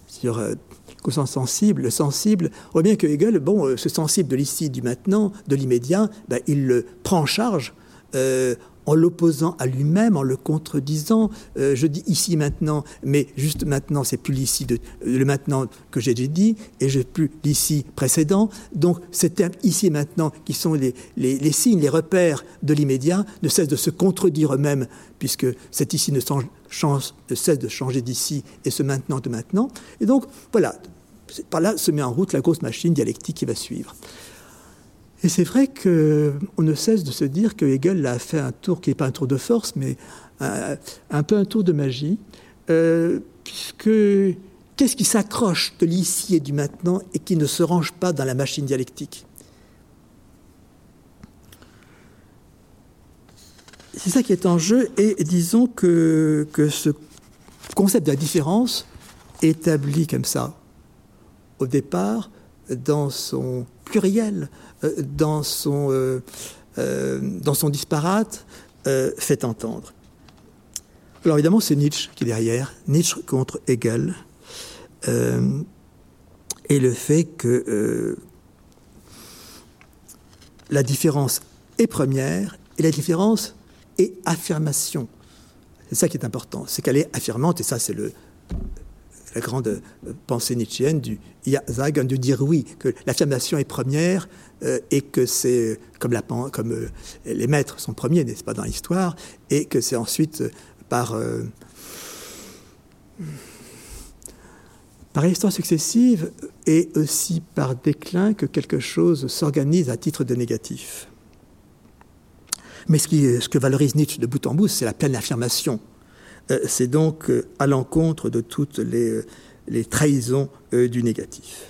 Speaker 3: sur euh, qu'au sens sensible, le sensible, on voit bien que Hegel, bon, euh, ce sensible de l'ici, du maintenant, de l'immédiat, ben, il le prend en charge euh, en l'opposant à lui-même, en le contredisant. Euh, je dis ici maintenant, mais juste maintenant, c'est plus l'ici de le maintenant que j'ai dit, et je plus l'ici précédent. Donc, ces termes ici et maintenant, qui sont les, les, signes, les repères de l'immédiat, ne cessent de se contredire eux-mêmes, puisque cet ici ne, change, ne cesse de changer d'ici et ce maintenant de maintenant. Et donc, voilà, par là se met en route la grosse machine dialectique qui va suivre. Et c'est vrai qu'on ne cesse de se dire que Hegel a fait un tour qui n'est pas un tour de force, mais un, peu un tour de magie, euh, puisque qu'est-ce qui s'accroche de l'ici et du maintenant et qui ne se range pas dans la machine dialectique? C'est ça qui est en jeu, et disons que, que ce concept de la différence, établi comme ça au départ, dans son pluriel, euh, dans, son, euh, euh, dans son disparate, fait entendre. Alors évidemment, c'est Nietzsche qui est derrière, Nietzsche contre Hegel, et le fait que la différence est première et la différence est affirmation. C'est ça qui est important, c'est qu'elle est affirmante, et ça c'est la grande euh, pensée nietzschéenne du sagen, de dire oui, que l'affirmation est première euh, et que c'est comme, la, euh, les maîtres sont premiers, n'est-ce pas, dans l'histoire, et que c'est ensuite par, par histoire successive et aussi par déclin que quelque chose s'organise à titre de négatif. Mais ce, que valorise Nietzsche de bout en bout, c'est la pleine affirmation euh, c'est donc euh, à l'encontre de toutes les, euh, trahisons du négatif.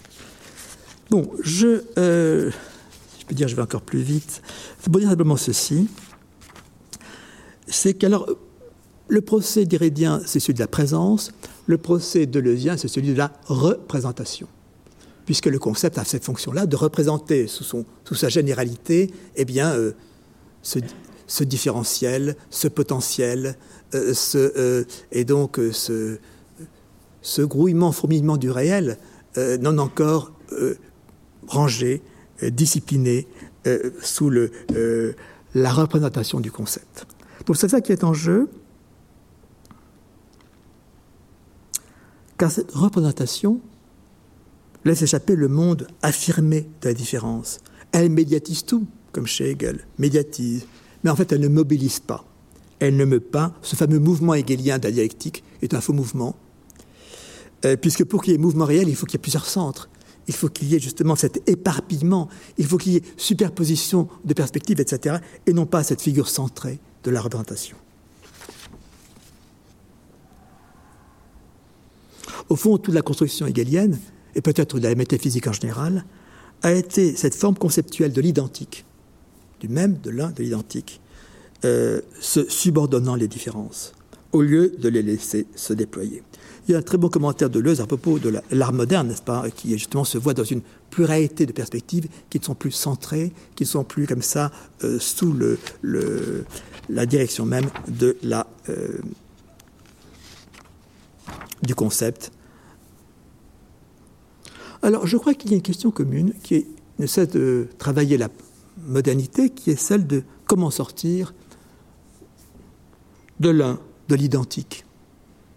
Speaker 3: Bon, je, je peux dire, je vais encore plus vite. Pour dire simplement ceci c'est qu'alors, le procès d'Irédien, c'est celui de la présence. Le procès deleuzien, c'est celui de la représentation, puisque le concept a cette fonction-là de représenter sous, sa généralité eh bien, ce, ce, différentiel, ce potentiel, euh, ce, euh, et donc euh, ce, ce, grouillement, fourmillement du réel, non encore rangé, discipliné sous le, la représentation du concept. Donc c'est ça qui est en jeu. car cette représentation laisse échapper le monde affirmé de la différence. Elle médiatise tout, comme chez Hegel, médiatise, mais en fait elle ne mobilise pas. Elle ne meut pas. Ce fameux mouvement hegelien de la dialectique est un faux mouvement, euh, puisque pour qu'il y ait mouvement réel, il faut qu'il y ait plusieurs centres. Il faut qu'il y ait justement cet éparpillement, il faut qu'il y ait superposition de perspectives, etc., et non pas cette figure centrée de la représentation. Au fond, toute la construction hegelienne, et peut-être de la métaphysique en général, a été cette forme conceptuelle de l'identique, du même, de l'un, de l'identique, euh, se subordonnant les différences, au lieu de les laisser se déployer. Il y a un très bon commentaire de Leuze à propos de l'art moderne, n'est-ce pas, qui justement se voit dans une pluralité de perspectives qui ne sont plus centrées, qui ne sont plus comme ça euh, sous la direction même euh, du concept alors, je crois qu'il y a une question commune qui ne cesse de travailler la modernité, qui est celle de comment sortir de l'un, de l'identique.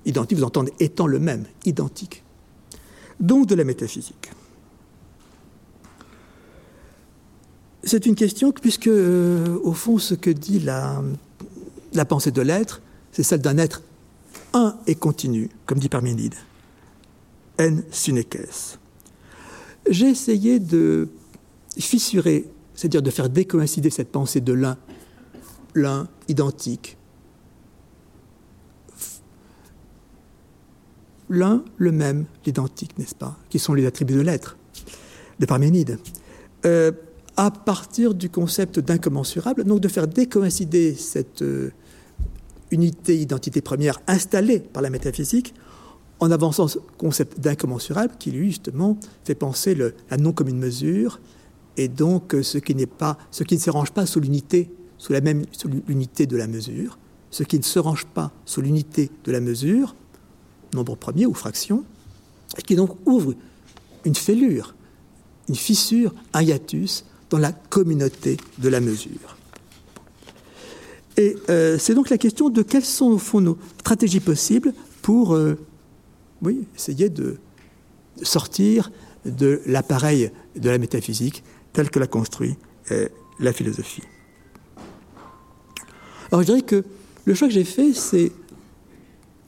Speaker 3: Identique, vous entendez, étant le même, identique. Donc de la métaphysique. C'est une question puisque, euh, au fond, ce que dit la, pensée de l'être, c'est celle d'un être un et continu, comme dit Parménide. En sunekes j'ai essayé de fissurer, c'est-à-dire de faire décoïncider cette pensée de l'un, l'un identique, l'un, le même, l'identique, n'est-ce pas, qui sont les attributs de l'être, de Parménide, euh, à partir du concept d'incommensurable, donc de faire décoïncider cette euh, unité, identité première installée par la métaphysique en avançant ce concept d'incommensurable qui, lui, justement, fait penser la non commune mesure et donc euh, ce qui, n'est pas, ce qui ne se range pas sous l'unité, sous la même sous l'unité de la mesure, ce qui ne se range pas sous l'unité de la mesure, nombre premier ou fraction, et qui donc ouvre une fêlure, une fissure, un hiatus dans la communauté de la mesure. Et euh, c'est donc la question de quelles sont au fond nos stratégies possibles pour euh, oui, essayer de sortir de l'appareil de la métaphysique tel que l'a construit la philosophie. Alors je dirais que le choix que j'ai fait, c'est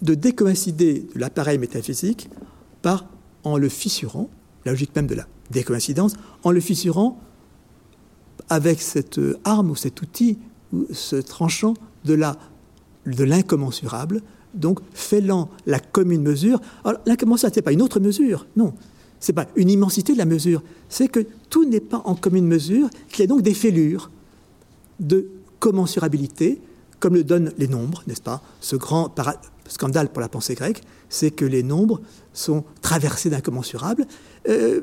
Speaker 3: de décoïncider de l'appareil métaphysique par en le fissurant, la logique même de la décoïncidence, en le fissurant avec cette arme ou cet outil, ou ce tranchant de l'incommensurable, donc fêlant la commune mesure. Alors, l'incommensurable, ce n'est pas une autre mesure, non. Ce n'est pas une immensité de la mesure. C'est que tout n'est pas en commune mesure, qu'il y a donc des fêlures de commensurabilité, comme le donnent les nombres, n'est-ce pas? Ce grand scandale pour la pensée grecque, c'est que les nombres sont traversés d'incommensurables. Euh,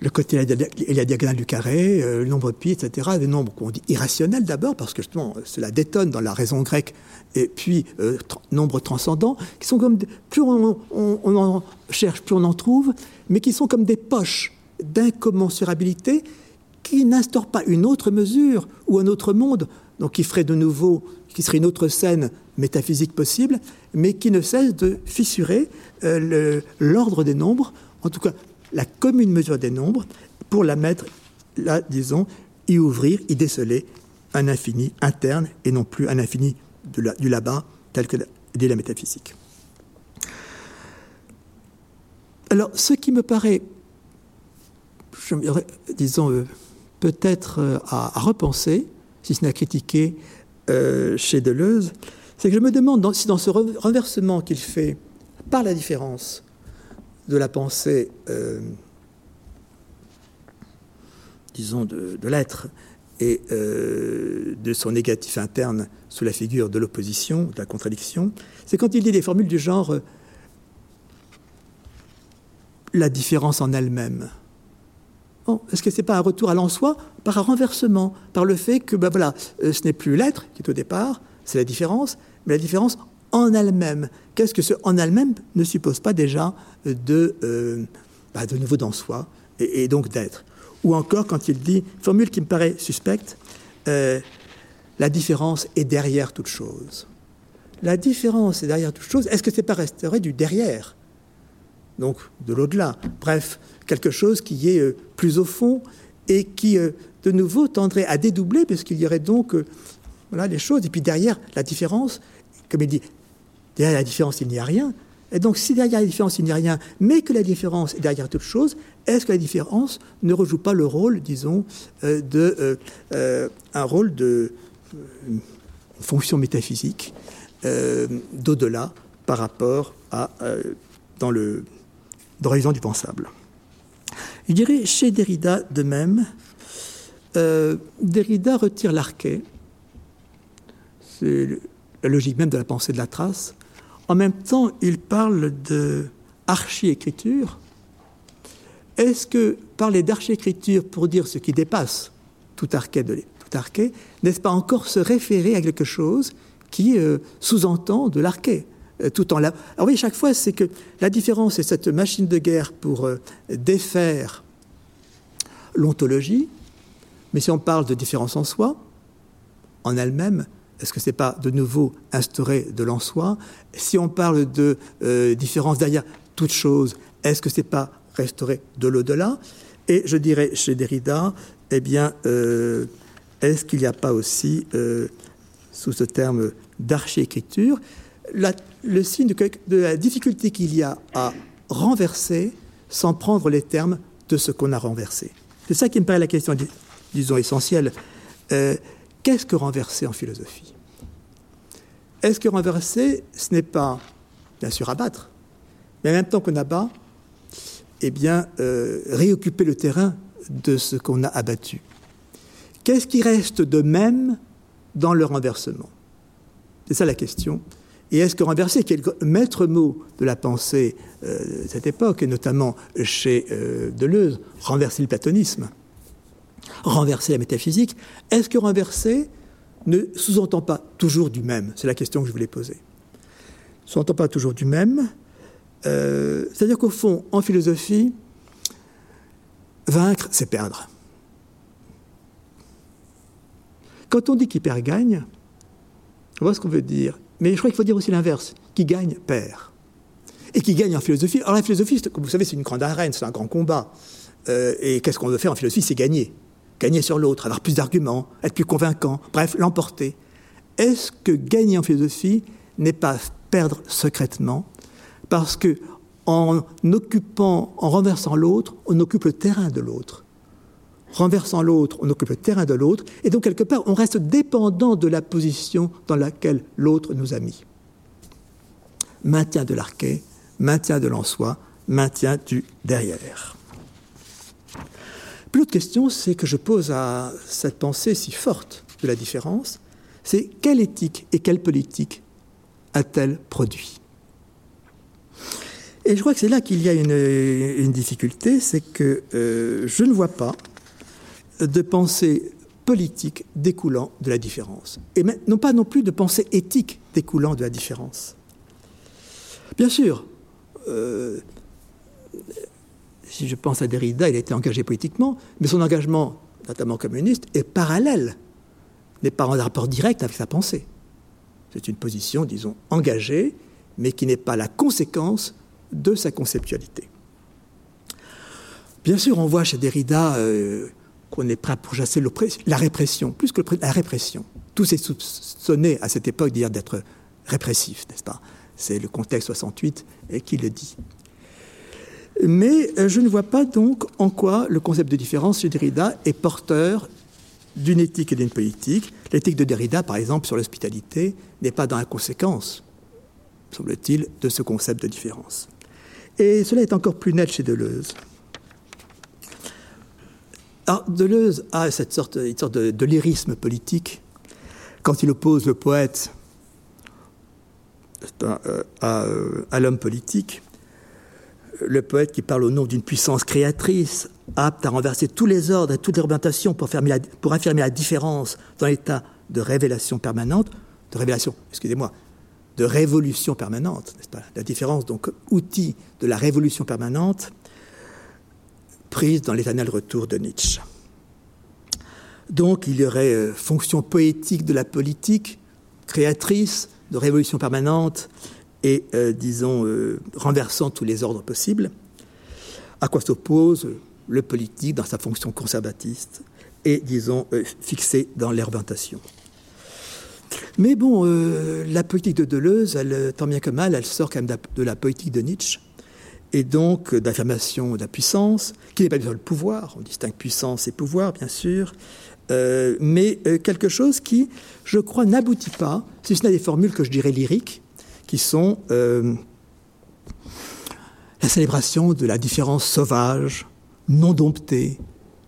Speaker 3: le côté et la diagonale du carré, euh, le nombre pi, etc., des nombres qu'on dit irrationnels d'abord, parce que justement cela détonne dans la raison grecque, et puis euh, nombres transcendants, qui sont comme, plus on, en cherche, plus on en trouve, mais qui sont comme des poches d'incommensurabilité qui n'instaurent pas une autre mesure ou un autre monde, donc qui ferait de nouveau, qui serait une autre scène métaphysique possible, mais qui ne cesse de fissurer euh, l'ordre des nombres, en tout cas la commune mesure des nombres pour la mettre, là, disons, y ouvrir, y déceler un infini interne et non plus un infini du là-bas, tel que dit la métaphysique. Alors, ce qui me paraît, je, disons, euh, peut-être euh, à, repenser, si ce n'est à critiquer euh, chez Deleuze, c'est que je me demande si dans ce renversement qu'il fait par la différence de la pensée, euh, disons, de, l'être, et euh, de son négatif interne sous la figure de l'opposition, de la contradiction, c'est quand il dit des formules du genre euh, la différence en elle-même. Est-ce que ce n'est pas un retour à l'en-soi par un renversement, par le fait que ben voilà, ce n'est plus l'être qui est au départ, c'est la différence, mais la différence en elle-même. Qu'est-ce que ce en elle-même ne suppose pas déjà de, bah, de nouveau d'en soi et donc d'être? Ou encore quand il dit, formule qui me paraît suspecte, euh, la différence est derrière toute chose. La différence est derrière toute chose. Est-ce que c'est pas resterait du derrière? Donc de l'au-delà. Bref, quelque chose qui est euh, plus au fond et qui, euh, de nouveau, tendrait à dédoubler, parce qu'il y aurait donc voilà, les choses. Et puis derrière la différence, comme il dit, derrière la différence, il n'y a rien. Et donc, si derrière la différence, il n'y a rien, mais que la différence est derrière toute chose, est-ce que la différence ne rejoue pas le rôle, disons, euh, euh, euh, un rôle de fonction métaphysique d'au-delà par rapport à dans le dans l'horizon du pensable Je dirais chez Derrida de même, Derrida retire l'arché, c'est la logique même de la pensée de la trace, en même temps, il parle de archi-écriture. Est-ce que parler d'archi-écriture pour dire ce qui dépasse tout arché, tout arché n'est-ce pas encore se référer à quelque chose qui euh, sous-entend de l'arché euh, tout. Alors oui, chaque fois, c'est que la différence, c'est cette machine de guerre pour euh, défaire l'ontologie. Mais si on parle de différence en soi, en elle-même, est-ce que ce n'est pas de nouveau instaurer de l'en-soi? Si on parle de euh, différence derrière toute chose, est-ce que ce n'est pas restaurer de l'au-delà? Et je dirais chez Derrida, eh bien, euh, est-ce qu'il n'y a pas aussi, euh, sous ce terme d'archi-écriture, le signe de, la difficulté qu'il y a à renverser sans prendre les termes de ce qu'on a renversé? C'est ça qui me paraît la question, disons, essentielle. Qu'est-ce que renverser en philosophie? Est-ce que renverser, ce n'est pas, bien sûr, abattre, mais en même temps qu'on abat, eh bien, euh, réoccuper le terrain de ce qu'on a abattu? Qu'est-ce qui reste de même dans le renversement? C'est ça la question. Et est-ce que renverser, qui est le maître mot de la pensée euh, de cette époque, et notamment chez euh, Deleuze, renverser le platonisme, renverser la métaphysique, est-ce que renverser ne sous-entend pas toujours du même? C'est la question que je voulais poser. Sous-entend pas toujours du même. Euh, c'est-à-dire qu'au fond, en philosophie, vaincre, c'est perdre. Quand on dit qui perd gagne, on voit ce qu'on veut dire. Mais je crois qu'il faut dire aussi l'inverse. Qui gagne, perd. Et qui gagne en philosophie. Alors la philosophie, comme vous savez, c'est une grande arène, c'est un grand combat. Euh, et qu'est-ce qu'on veut faire en philosophie? C'est gagner gagner sur l'autre, avoir plus d'arguments, être plus convaincant, bref, l'emporter. Est-ce que gagner en philosophie n'est pas perdre secrètement Parce que en occupant, en renversant l'autre, on occupe le terrain de l'autre. Renversant l'autre, on occupe le terrain de l'autre, et donc quelque part, on reste dépendant de la position dans laquelle l'autre nous a mis. Maintien de l'arché, maintien de l'en-soi, maintien du derrière. Puis l'autre question, c'est que je pose à cette pensée si forte de la différence, c'est quelle éthique et quelle politique a-t-elle produit? Et je crois que c'est là qu'il y a une, difficulté, c'est que euh, je ne vois pas de pensée politique découlant de la différence, et non pas non plus de pensée éthique découlant de la différence. Bien sûr, euh, si je pense à Derrida, il a été engagé politiquement, mais son engagement, notamment communiste, est parallèle, n'est pas en rapport direct avec sa pensée. C'est une position, disons, engagée, mais qui n'est pas la conséquence de sa conceptualité. Bien sûr, on voit chez Derrida euh, qu'on est prêt pour chasser la répression, plus que la répression. Tout s'est soupçonné à cette époque d'être répressif, n'est-ce pas? C'est le contexte 68 qui le dit. Mais euh, je ne vois pas donc en quoi le concept de différence chez Derrida est porteur d'une éthique et d'une politique. L'éthique de Derrida, par exemple, sur l'hospitalité, n'est pas dans la conséquence, semble-t-il, de ce concept de différence. Et cela est encore plus net chez Deleuze. Deleuze a cette sorte, une sorte de, lyrisme politique quand il oppose le poète euh, à l'homme politique le poète qui parle au nom d'une puissance créatrice, apte à renverser tous les ordres et toutes les orientations pour, affirmer la différence dans l'état de révélation permanente, de révélation, excusez-moi, de révolution permanente, n'est-ce pas? La différence, donc, outil de la révolution permanente, prise dans l'éternel retour de Nietzsche. Donc, il y aurait euh, fonction poétique de la politique, créatrice, de révolution permanente, et, euh, disons, euh, renversant tous les ordres possibles, à quoi s'oppose le politique dans sa fonction conservatiste et, disons, euh, fixé dans l'orientation. Mais bon, la politique de Deleuze, tant bien que mal, elle sort quand même de la politique de Nietzsche, et donc d'affirmation de la puissance, qui n'est pas besoin le pouvoir, on distingue puissance et pouvoir, bien sûr, mais quelque chose qui, je crois, n'aboutit pas, si ce n'est des formules que je dirais lyriques, qui sont euh, la célébration de la différence sauvage, non domptée,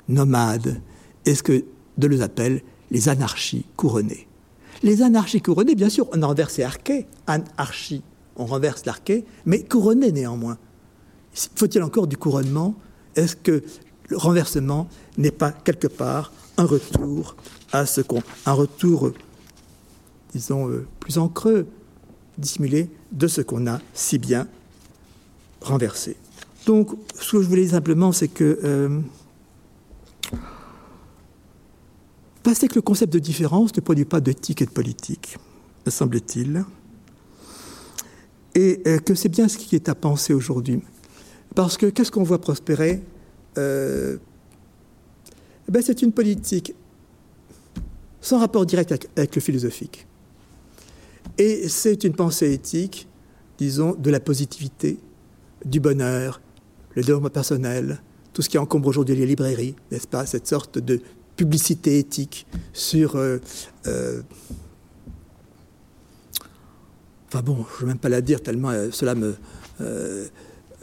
Speaker 3: nomade, et ce que Deleuze appelle les anarchies couronnées. Les anarchies couronnées, bien sûr, on renverse arché, anarchie, on renverse l'arché, mais couronnées néanmoins. Faut-il encore du couronnement? Est-ce que le renversement n'est pas quelque part un retour à ce qu'on, un retour, disons, euh, plus en creux, dissimulé de ce qu'on a si bien renversé. Donc, ce que je voulais dire simplement, c'est que euh, passer que le concept de différence ne produit pas d'éthique et de politique, me semble-t-il, et euh, que c'est bien ce qui est à penser aujourd'hui. Parce que qu'est-ce qu'on voit prospérer euh, ben C'est une politique sans rapport direct avec le philosophique. Et c'est une pensée éthique, disons, de la positivité, du bonheur, le développement personnel, tout ce qui encombre aujourd'hui les librairies, n'est-ce pas Cette sorte de publicité éthique sur. Euh, euh, enfin bon, je ne veux même pas la dire tellement euh, cela me,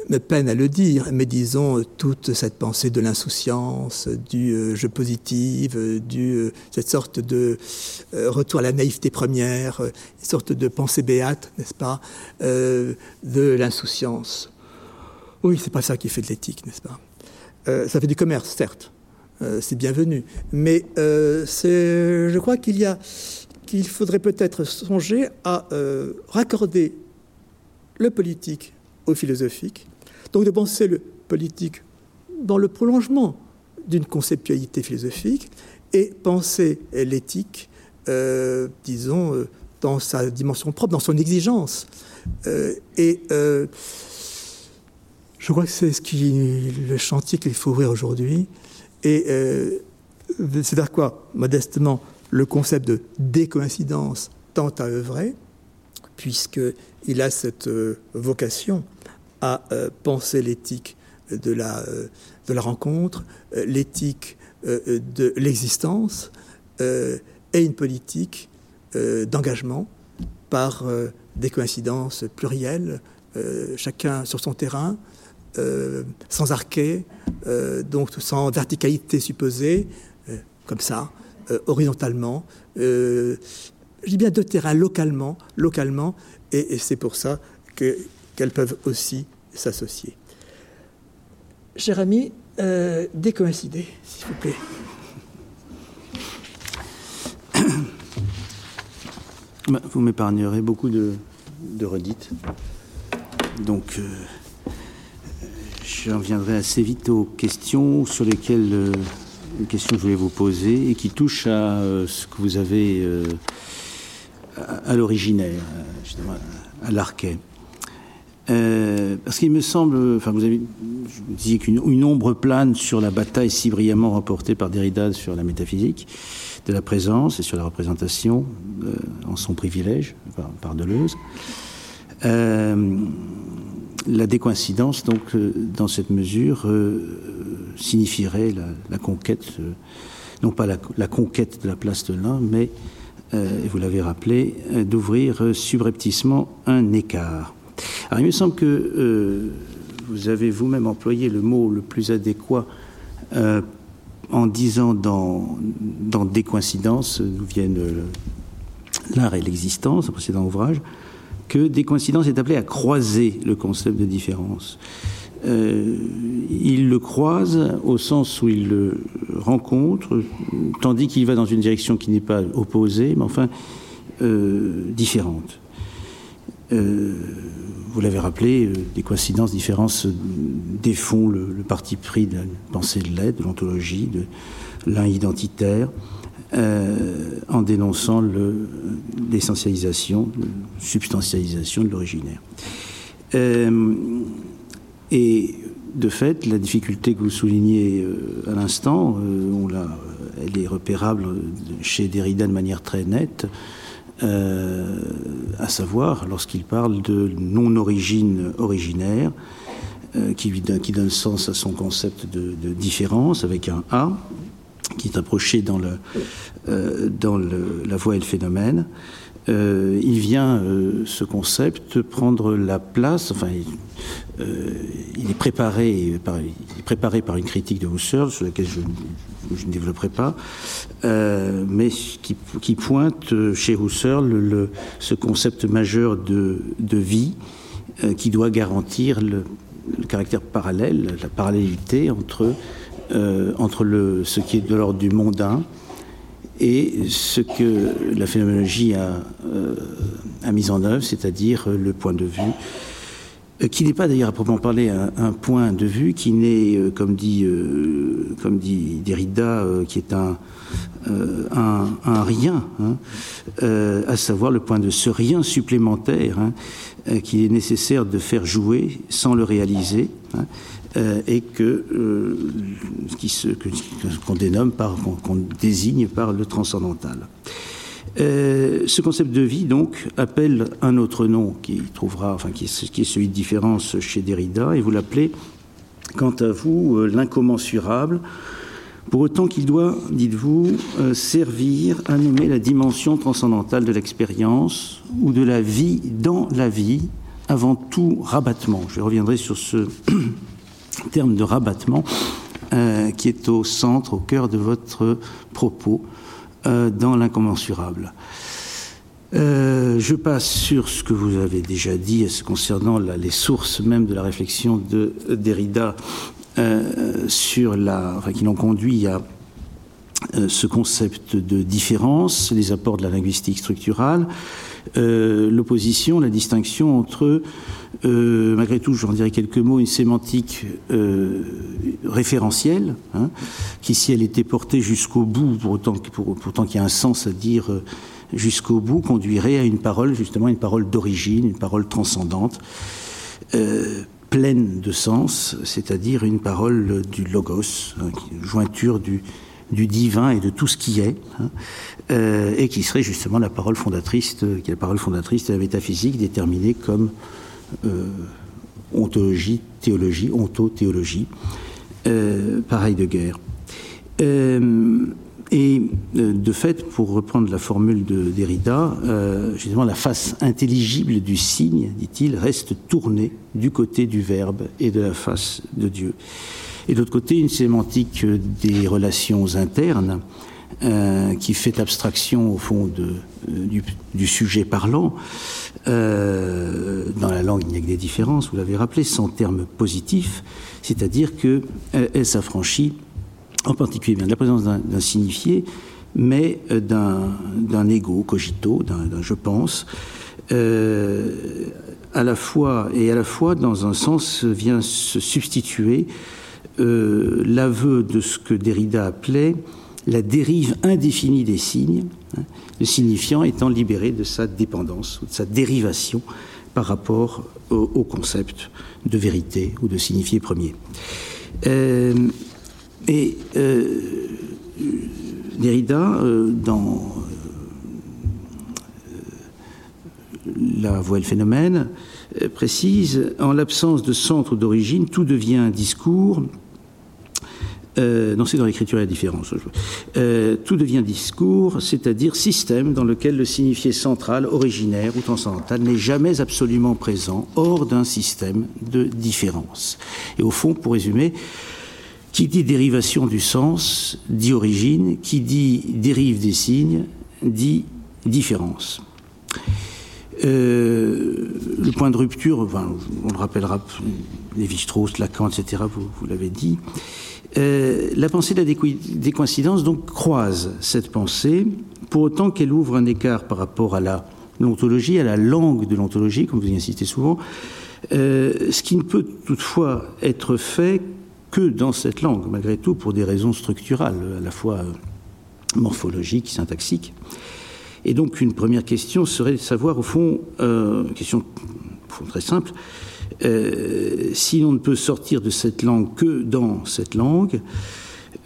Speaker 3: me peine à le dire, mais disons toute cette pensée de l'insouciance, du jeu positif, du cette sorte de retour à la naïveté première, une sorte de pensée béate, n'est-ce pas, de l'insouciance. Oui, c'est pas ça qui fait de l'éthique, n'est-ce pas Ça fait du commerce, certes, c'est bienvenu, mais je crois qu'il y a qu'il faudrait peut-être songer à raccorder le politique au philosophique, donc de penser le politique dans le prolongement d'une conceptualité philosophique et penser l'éthique, euh, disons, euh, dans sa dimension propre, dans son exigence. Euh, et je crois que c'est ce qui, le chantier qu'il faut ouvrir aujourd'hui. Et c'est vers quoi, modestement, le concept de décoïncidence tend à œuvrer, puisqu'il a cette vocation à euh, penser l'éthique de la, euh, de la rencontre, euh, l'éthique de l'existence et une politique d'engagement par des coïncidences plurielles, chacun sur son terrain, sans arquet, donc sans verticalité supposée, comme ça, horizontalement. je dis bien deux terrains localement, localement, et c'est pour ça que qu'elles peuvent aussi s'associer. Cher ami, euh, décoïncider, s'il vous plaît.
Speaker 4: Bah, vous m'épargnerez beaucoup de, redites. Donc, euh, j'en viendrai assez vite aux questions sur lesquelles euh, je voulais vous poser et qui touche à euh, ce que vous avez à, à l'originaire, à l'arquet. Euh, parce qu'il me semble, enfin vous avez, je vous disiez qu'une ombre plane sur la bataille si brillamment remportée par Derrida sur la métaphysique de la présence et sur la représentation euh, en son privilège par, Deleuze. Euh, la décoïncidence, donc, dans cette mesure, signifierait la, conquête, non pas la, conquête de la place de l'un, mais, vous l'avez rappelé, d'ouvrir subrepticement un écart. Alors, il me semble que euh, vous avez vous-même employé le mot le plus adéquat euh, en disant dans, dans Des coïncidences, d'où viennent l'art et l'existence, un précédent ouvrage, que des coïncidences est appelé à croiser le concept de différence. Euh, il le croise au sens où il le rencontre, tandis qu'il va dans une direction qui n'est pas opposée, mais enfin euh, différente. Euh, vous l'avez rappelé, euh, des coïncidences, différences défont le, parti pris de la pensée de l'aide, de l'ontologie, de l'un identitaire, euh, en dénonçant l'essentialisation, la substantialisation de l'originaire. Euh, et de fait, la difficulté que vous soulignez euh, à l'instant, on elle est repérable chez Derrida de manière très nette. À savoir lorsqu'il parle de non-origine originaire, qui, qui, donne sens à son concept de, différence avec un A, qui est approché dans, euh, la voie et le phénomène, euh, il vient, euh, ce concept, prendre la place, enfin, il, euh, il est, préparé par, il est préparé par une critique de Husserl, sur laquelle je, ne développerai pas, mais qui, pointe chez Husserl ce concept majeur de, vie qui doit garantir le, le caractère parallèle, la parallélité entre entre le, ce qui est de l'ordre du mondain et ce que la phénoménologie a, euh, a mis en œuvre, c'est-à-dire le point de vue, euh, qui n'est pas d'ailleurs à proprement parler un, point de vue, qui n'est, euh, comme dit, euh, comme dit Derrida, qui est un, un, un, rien, hein, à savoir le point de ce rien supplémentaire hein, qu'il est nécessaire de faire jouer sans le réaliser. Hein, euh, et que euh, qui se, qu'on dénomme par qu'on désigne par le transcendantal. Euh, ce concept de vie donc appelle un autre nom qui trouvera, enfin qui est, qui est celui de différence chez Derrida, et vous l'appelez, quant à vous, l'incommensurable. Pour autant qu'il doit, dites-vous, servir à nommer la dimension transcendantale de l'expérience ou de la vie dans la vie, avant tout rabattement. Je reviendrai sur ce terme de rabattement euh, qui est au centre, au cœur de votre propos euh, dans l'incommensurable. Euh, je passe sur ce que vous avez déjà dit concernant les sources même de la réflexion de Derrida sur la, qui l'ont conduit à ce concept de différence, les apports de la linguistique structurale, euh, l'opposition, la distinction entre, euh, malgré tout, j'en dirais quelques mots, une sémantique euh, référentielle, hein, qui, si elle était portée jusqu'au bout, pour autant, pour, pourtant qu'il y a un sens à dire jusqu'au bout, conduirait à une parole, justement, une parole d'origine, une parole transcendante, pleine de sens, c'est-à-dire une parole du logos, hein, jointure du, du divin et de tout ce qui est, hein, euh, et qui serait justement la parole fondatrice, de, qui est la parole fondatrice de la métaphysique, déterminée comme euh, ontologie, théologie, ontothéologie, euh, guerre. Euh, et euh, de fait, pour reprendre la formule de Derrida, euh, justement la face intelligible du signe, dit-il, reste tournée du côté du verbe et de la face de Dieu et d'autre côté une sémantique des relations internes euh, qui fait abstraction au fond euh, du, sujet parlant. Euh, dans la langue, il n'y a que des différences, vous l'avez rappelé, sans terme positif, c'est-à-dire qu'elle elle, s'affranchit en particulier bien de la présence d'un signifié, mais d'un ego cogito, d'un je pense, euh, à la fois et à la fois dans un sens vient se substituer euh, l'aveu de ce que Derrida appelait la dérive indéfinie des signes, hein, le signifiant étant libéré de sa dépendance ou de sa dérivation par rapport au, concept de vérité ou de signifié premier. Euh, et euh, Derrida, dans La voie et le phénomène, précise, en l'absence de centre d'origine, tout devient un discours euh, non, c'est dans l'écriture la différence. Euh, tout devient discours, c'est-à-dire système dans lequel le signifié central, originaire ou transcendantal n'est jamais absolument présent hors d'un système de différence. Et au fond, pour résumer, Qui dit dérivation du sens dit origine, qui dit dérive des signes dit différence. Euh, le point de rupture, on le rappellera, Lévi-Strauss, Lacan, etc., vous, vous l'avez dit. Euh, la pensée de la décoïncidence donc croise cette pensée, pour autant qu'elle ouvre un écart par rapport à la l'ontologie, à la langue de l'ontologie, comme vous y insistez souvent, euh, ce qui ne peut toutefois être fait que dans cette langue, malgré tout, pour des raisons structurales, à la fois morphologiques, syntaxiques. Et donc une première question serait de savoir, au fond, euh, question très simple, euh, si on ne peut sortir de cette langue que dans cette langue,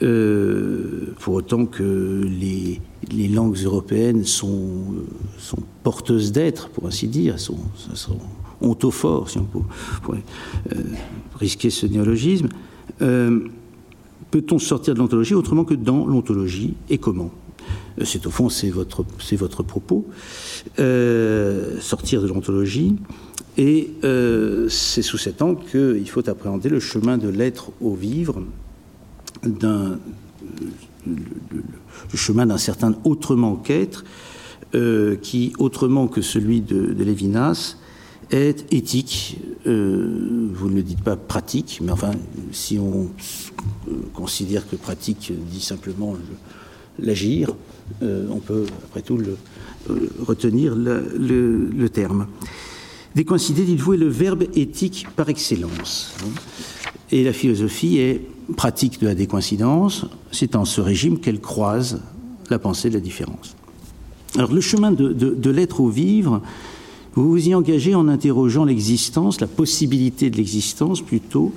Speaker 4: euh, pour autant que les, langues européennes sont, sont porteuses d'être, pour ainsi dire, sont, sont ontophores, si on pourrait euh, risquer ce néologisme, euh, peut-on sortir de l'ontologie autrement que dans l'ontologie et comment? Euh, c'est au fond, c'est votre, votre propos. Euh, sortir de l'ontologie. Et euh, c'est sous cet angle qu'il faut appréhender le chemin de l'être au vivre, d'un, le, chemin d'un certain autrement qu'être, qui, autrement que celui de, de Lévinas, est éthique. vous ne le dites pas pratique, mais enfin, si on considère que pratique dit simplement l'agir, euh, on peut, après tout, le, euh, retenir le, terme. Décoïncider, dites-vous, est le verbe éthique par excellence. Et la philosophie est pratique de la décoïncidence. C'est en ce régime qu'elle croise la pensée de la différence. Alors, le chemin de, de l'être au vivre, vous vous y engagez en interrogeant l'existence, la possibilité de l'existence plutôt,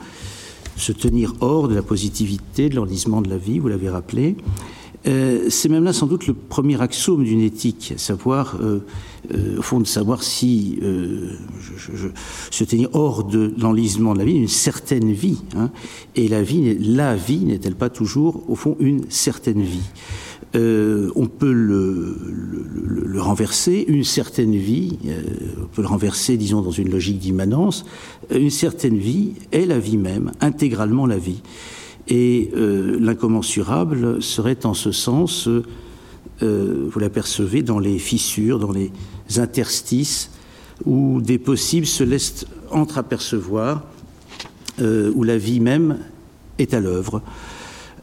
Speaker 4: se tenir hors de la positivité, de l'enlisement de la vie, vous l'avez rappelé, euh, c'est même là sans doute le premier axiome d'une éthique, savoir, euh, euh, au fond, de savoir si se tenir hors de l'enlisement de la vie, une certaine vie. Hein, et la vie, la vie n'est-elle pas toujours, au fond, une certaine vie? On peut le, le, renverser, une certaine vie, on peut le renverser, disons, dans une logique d'immanence, une certaine vie est la vie même, intégralement la vie. Et euh, l'incommensurable serait en ce sens, euh, vous l'apercevez, dans les fissures, dans les interstices, où des possibles se laissent entreapercevoir, euh, où la vie même est à l'œuvre.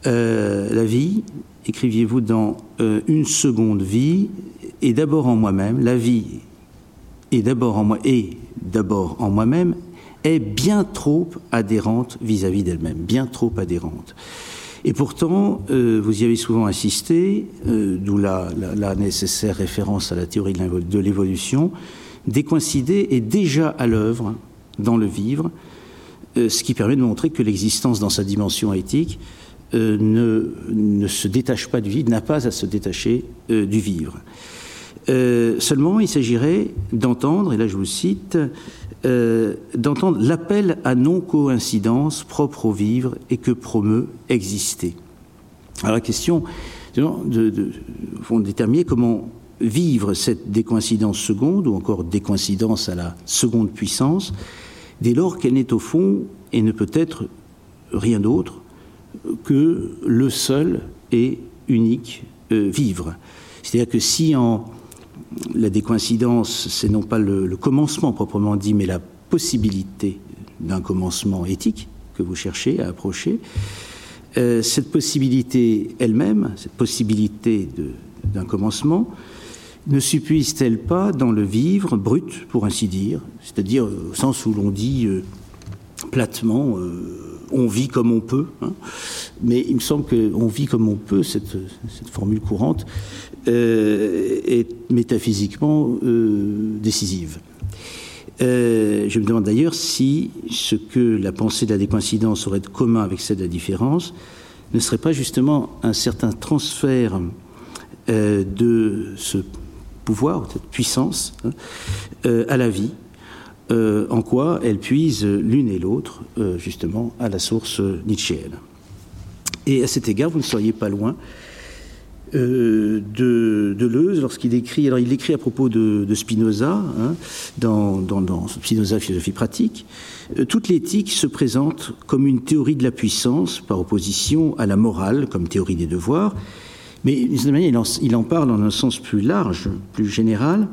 Speaker 4: la vie, écriviez-vous dans une seconde vie, est d'abord en moi-même, la vie est d'abord en moi, et d'abord en moi-même, est bien trop adhérente vis-à-vis d'elle-même, bien trop adhérente. Et pourtant, euh, vous y avez souvent insisté, euh, d'où la, nécessaire référence à la théorie de l'évolution, décoïncider est déjà à l'œuvre dans le vivre, euh, ce qui permet de montrer que l'existence dans sa dimension éthique ne, ne, se détache pas du vivre, n'a pas à se détacher du vivre. seulement, il s'agirait d'entendre, et là je vous cite, euh, d'entendre l'appel à non-coïncidence propre au vivre et que promeut exister. Alors la question de, de, de déterminer comment vivre cette décoïncidence seconde ou encore décoïncidence à la seconde puissance dès lors qu'elle n'est au fond et ne peut être rien d'autre que le seul et unique euh, vivre. C'est-à-dire que si en la décoïncidence, c'est non pas le, commencement proprement dit, mais la possibilité d'un commencement éthique que vous cherchez à approcher. Euh, cette possibilité elle-même, cette possibilité d'un commencement, ne s'épuise-t-elle pas dans le vivre brut, pour ainsi dire, c'est-à-dire au sens où l'on dit euh, platement, euh, on vit comme on peut, hein. mais il me semble qu'on vit comme on peut, cette, formule courante, euh, est métaphysiquement euh, décisive. Euh, je me demande d'ailleurs si ce que la pensée de la décoïncidence aurait de commun avec celle de la différence ne serait pas justement un certain transfert de ce pouvoir, cette puissance, hein, à la vie, en quoi elles puisent l'une et l'autre, justement, à la source nietzschéenne. Et à cet égard, vous ne seriez pas loin euh, de Deleuze lorsqu'il écrit. Alors, il écrit à propos de, Spinoza, hein, dans, Spinoza Philosophie pratique. Euh, toute l'éthique se présente comme une théorie de la puissance par opposition à la morale comme théorie des devoirs. Mais d'une certaine manière, il en, il en, parle en un sens plus large, plus général.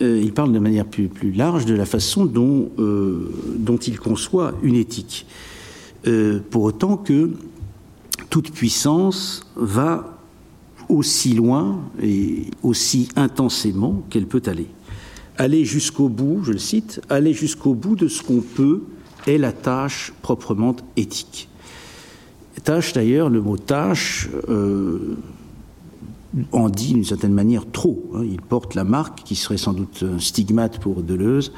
Speaker 4: Euh, il parle de manière plus, plus, large de la façon dont, dont il conçoit une éthique. pour autant que toute puissance va aussi loin et aussi intensément qu'elle peut aller. Aller jusqu'au bout, je le cite, aller jusqu'au bout de ce qu'on peut est la tâche proprement éthique. Tâche d'ailleurs, le mot tâche euh, en dit d'une certaine manière trop. Hein. Il porte la marque, qui serait sans doute un stigmate pour Deleuze,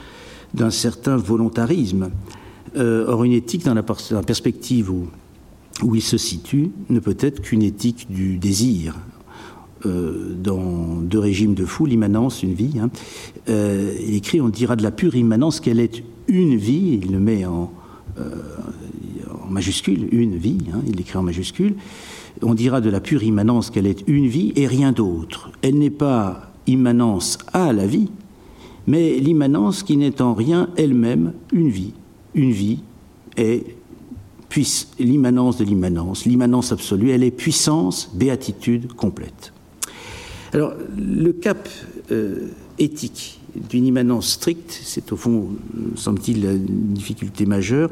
Speaker 4: d'un certain volontarisme. Euh, or, une éthique, dans la, dans la perspective où, où il se situe, ne peut être qu'une éthique du désir, euh, dans deux régimes de fou, l'immanence, une vie. Hein. Euh, il écrit, on dira de la pure immanence qu'elle est une vie, il le met en, euh, majuscule, une vie, hein, il l'écrit en majuscule. On dira de la pure immanence qu'elle est une vie et rien d'autre. Elle n'est pas immanence à la vie, mais l'immanence qui n'est en rien elle-même une vie. Une vie est l'immanence de l'immanence, l'immanence absolue, elle est puissance, béatitude complète. Alors, le cap euh, éthique d'une immanence stricte, c'est au fond, semble-t-il, une difficulté majeure,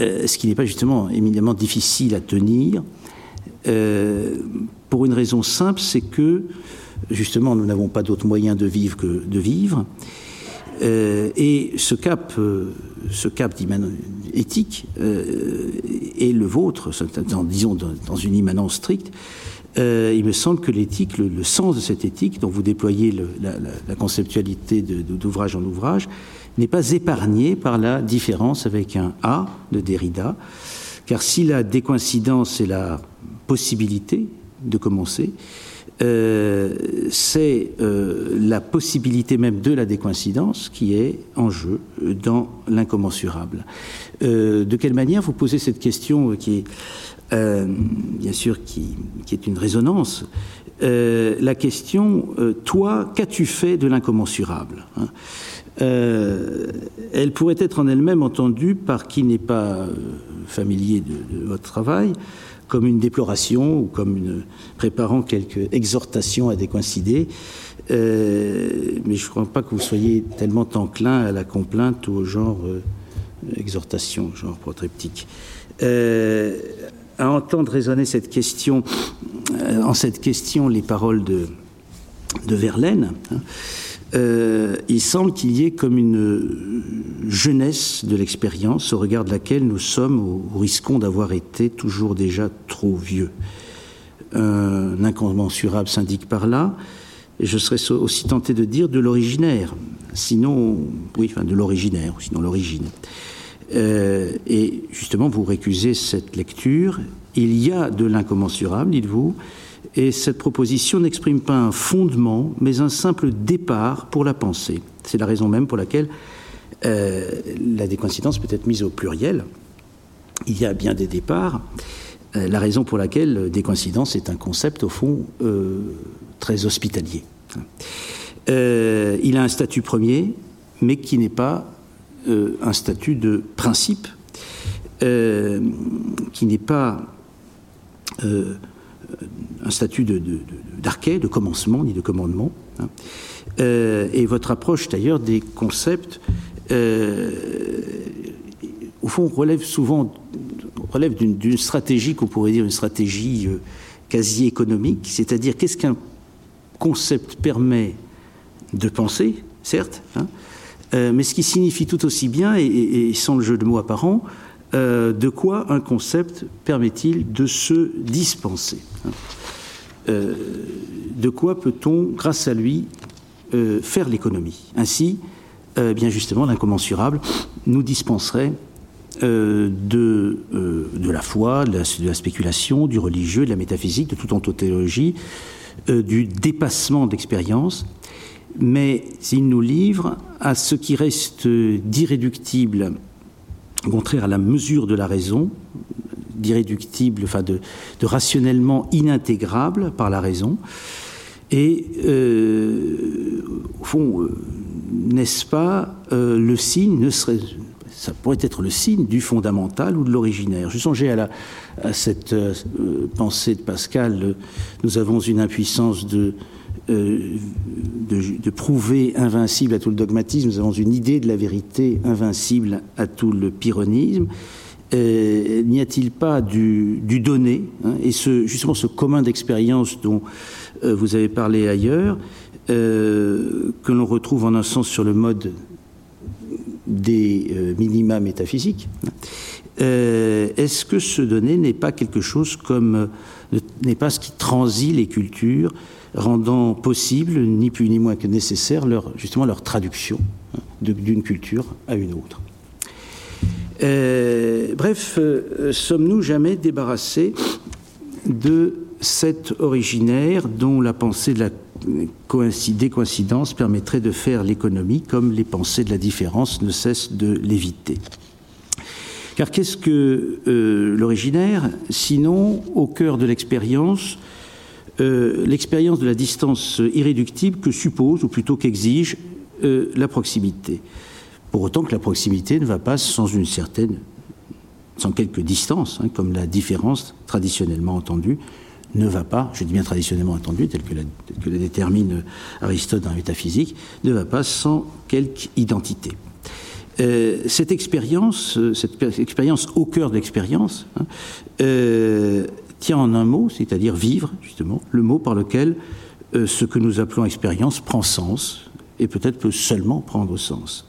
Speaker 4: euh, ce qui n'est pas justement éminemment difficile à tenir, euh, pour une raison simple, c'est que, justement, nous n'avons pas d'autre moyen de vivre que de vivre. et ce cap, ce cap éthique est le vôtre, disons dans une immanence stricte, euh, il me semble que l'éthique, le, sens de cette éthique, dont vous déployez la, conceptualité d'ouvrage en ouvrage, n'est pas épargné par la différence avec un A de Derrida, car si la décoïncidence est la possibilité de commencer, euh, c'est euh, la possibilité même de la décoïncidence qui est en jeu dans l'incommensurable. de quelle manière vous posez cette question qui est euh, bien sûr, qui, est une résonance, euh, la question, euh, toi, qu'as-tu fait de l'incommensurable hein? Elle pourrait être en elle-même entendue par qui n'est pas familier de, votre travail comme une déploration ou comme préparant quelques exhortations à décoïncider. mais je ne crois pas que vous soyez tellement enclin à la complainte ou au genre exhortation, genre protreptique à entendre résonner cette question, euh, en cette question les paroles de, de Verlaine, hein, euh, il semble qu'il y ait comme une jeunesse de l'expérience au regard de laquelle nous sommes ou, risquons d'avoir été toujours déjà trop vieux. Un incommensurable s'indique par là, et je serais aussi tenté de dire de l'originaire, sinon, oui, de l'originaire, sinon l'origine. Euh, et justement, vous récusez cette lecture. Il y a de l'incommensurable, dites-vous, et cette proposition n'exprime pas un fondement, mais un simple départ pour la pensée. C'est la raison même pour laquelle euh, la décoïncidence peut être mise au pluriel. Il y a bien des départs. Euh, la raison pour laquelle décoïncidence est un concept, au fond, très hospitalier. il a un statut premier, mais qui n'est pas euh, un statut de principe euh, qui n'est pas euh, un statut d'archet, de, commencement, ni de commandement. Hein. et votre approche d'ailleurs des concepts, au fond, relève souvent d'une stratégie qu'on pourrait dire une stratégie quasi économique, c'est-à-dire qu'est-ce qu'un concept permet de penser, certes, hein, euh, mais ce qui signifie tout aussi bien, et, sans le jeu de mots apparent, euh, de quoi un concept permet-il de se dispenser hein euh, De quoi peut-on, grâce à lui, faire l'économie Ainsi, bien justement, l'incommensurable nous dispenserait de, la foi, de la, spéculation, du religieux, de la métaphysique, de toute ontothéologie, du dépassement d'expérience, mais il nous livre à ce qui reste d'irréductible, contraire à la mesure de la raison, d'irréductible, enfin de, rationnellement inintégrable par la raison. Et au fond, n'est-ce pas le signe, ça pourrait être le signe du fondamental ou de l'originaire. Je songeais à, cette euh, pensée de Pascal, nous avons une impuissance de, euh, de, prouver invincible à tout le dogmatisme, nous avons une idée de la vérité invincible à tout le pyrrhonisme. Euh, n'y a-t-il pas du, donné, hein, et justement ce commun d'expérience dont vous avez parlé ailleurs, que l'on retrouve en un sens sur le mode des euh, minima métaphysiques, euh, est-ce que ce donné n'est pas quelque chose comme euh, n'est pas ce qui transit les cultures, rendant possible, ni plus ni moins que nécessaire, leur, justement leur traduction hein, d'une culture à une autre. bref, sommes-nous jamais débarrassés de cet originaire dont la pensée de la des coïncidences permettrait de faire l'économie comme les pensées de la différence ne cessent de l'éviter? Car qu'est-ce que euh, l'originaire? Sinon, au cœur de l'expérience, euh, l'expérience de la distance irréductible que suppose, ou plutôt qu'exige, euh, la proximité. Pour autant que la proximité ne va pas sans une certaine, sans quelque distance, hein, comme la différence traditionnellement entendue, ne va pas, je dis bien traditionnellement entendu, tel que, le détermine Aristote dans la métaphysique, ne va pas sans quelque identité. Euh, cette expérience, cette expérience au cœur de l'expérience, hein, tient en un mot, c'est-à-dire vivre, justement, le mot par lequel ce que nous appelons expérience prend sens, et peut-être peut seulement prendre sens.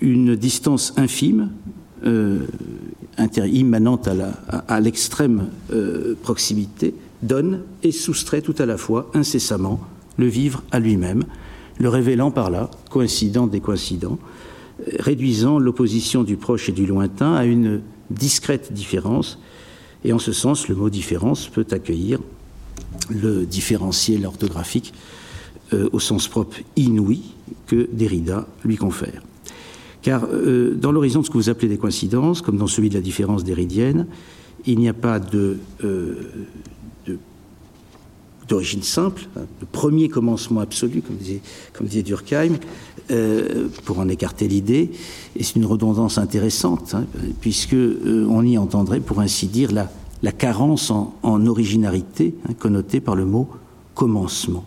Speaker 4: Une distance infime, immanente à l'extrême proximité, donne et soustrait tout à la fois incessamment le vivre à lui-même, le révélant par là, coïncident des coïncidents, réduisant l'opposition du proche et du lointain à une discrète différence, et en ce sens, le mot différence peut accueillir le différentiel orthographique euh, au sens propre inouï que Derrida lui confère. Car euh, dans l'horizon de ce que vous appelez des coïncidences, comme dans celui de la différence déridienne, il n'y a pas de, euh, d'origine simple, hein, le premier commencement absolu, comme disait, Durkheim, euh, pour en écarter l'idée. Et c'est une redondance intéressante, hein, euh, y entendrait, pour ainsi dire, la, carence en, en originalité hein, connotée par le mot commencement.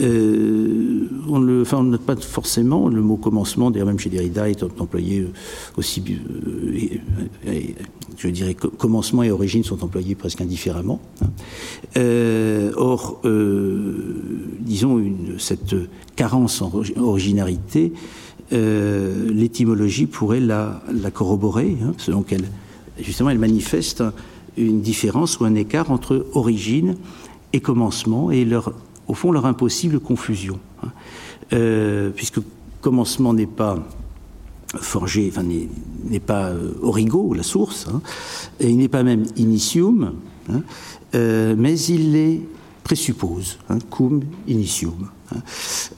Speaker 4: Euh, on ne note pas forcément le mot commencement, d'ailleurs même chez Derrida est employé euh, aussi, euh, je dirais commencement et origine sont employés presque indifféremment. Hein. or, disons, une, cette carence en originarité, l'étymologie pourrait la, la corroborer, hein, selon qu'elle, justement, elle manifeste une différence ou un écart entre origine et commencement et leur, au fond leur impossible confusion. Hein. Euh, puisque commencement n'est pas forgé, n'est pas euh, origo, la source, hein, et il n'est pas même initium, hein, euh, mais il les présuppose, cum initium.